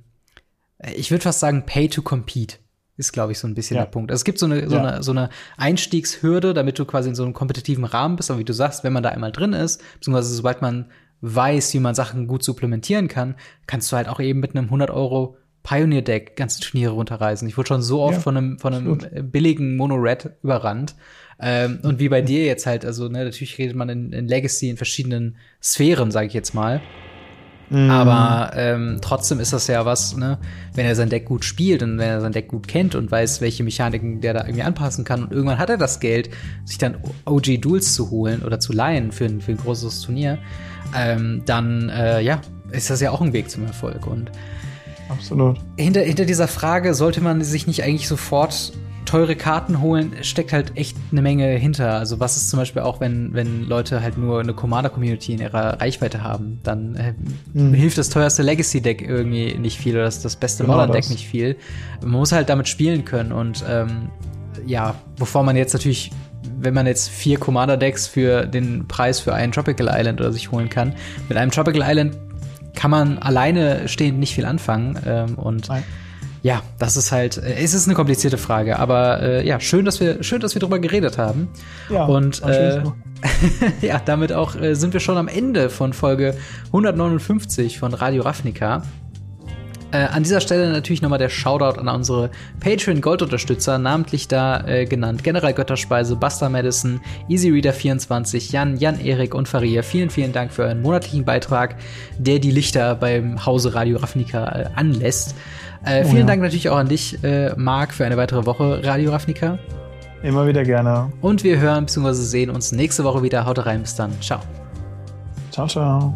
ich würde fast sagen, Pay to Compete ist, glaube ich, so ein bisschen ja. der Punkt. Also es gibt so eine, so, ja. eine, so eine Einstiegshürde, damit du quasi in so einem kompetitiven Rahmen bist. Aber wie du sagst, wenn man da einmal drin ist, beziehungsweise sobald man weiß, wie man Sachen gut supplementieren kann, kannst du halt auch eben mit einem 100 Euro Pioneer Deck ganze Turniere runterreisen. Ich wurde schon so oft ja, von einem, von einem absolut. billigen Mono-Red überrannt. Ähm, und wie bei dir jetzt halt, also ne, natürlich redet man in, in Legacy in verschiedenen Sphären, sage ich jetzt mal. Mm. Aber ähm, trotzdem ist das ja was, ne, wenn er sein Deck gut spielt und wenn er sein Deck gut kennt und weiß, welche Mechaniken der da irgendwie anpassen kann und irgendwann hat er das Geld, sich dann OG Duels zu holen oder zu leihen für ein, für ein großes Turnier, ähm, dann äh, ja, ist das ja auch ein Weg zum Erfolg. Und Absolut. Hinter, hinter dieser Frage sollte man sich nicht eigentlich sofort teure Karten holen, steckt halt echt eine Menge hinter. Also was ist zum Beispiel auch, wenn, wenn Leute halt nur eine Commander-Community in ihrer Reichweite haben, dann äh, mhm. hilft das teuerste Legacy-Deck irgendwie nicht viel oder das, das beste genau Modern-Deck nicht viel. Man muss halt damit spielen können und ähm, ja, bevor man jetzt natürlich wenn man jetzt vier Commander-Decks für den Preis für einen Tropical Island oder sich holen kann, mit einem Tropical Island kann man alleine stehend nicht viel anfangen. Ähm, und Nein. ja, das ist halt, äh, es ist eine komplizierte Frage, aber äh, ja, schön, dass wir, schön, dass wir drüber geredet haben. Ja, und äh, ja, damit auch äh, sind wir schon am Ende von Folge 159 von Radio Ravnica. Äh, an dieser Stelle natürlich nochmal der Shoutout an unsere Patreon-Gold-Unterstützer, namentlich da äh, genannt General Götterspeise, Buster Madison, EasyReader24, Jan, Jan-Erik und Faria. Vielen, vielen Dank für euren monatlichen Beitrag, der die Lichter beim Hause Radio Ravnica äh, anlässt. Äh, oh, vielen ja. Dank natürlich auch an dich, äh, Marc, für eine weitere Woche Radio Ravnica. Immer wieder gerne. Und wir hören bzw. sehen uns nächste Woche wieder. Haut rein, bis dann. Ciao. Ciao, ciao.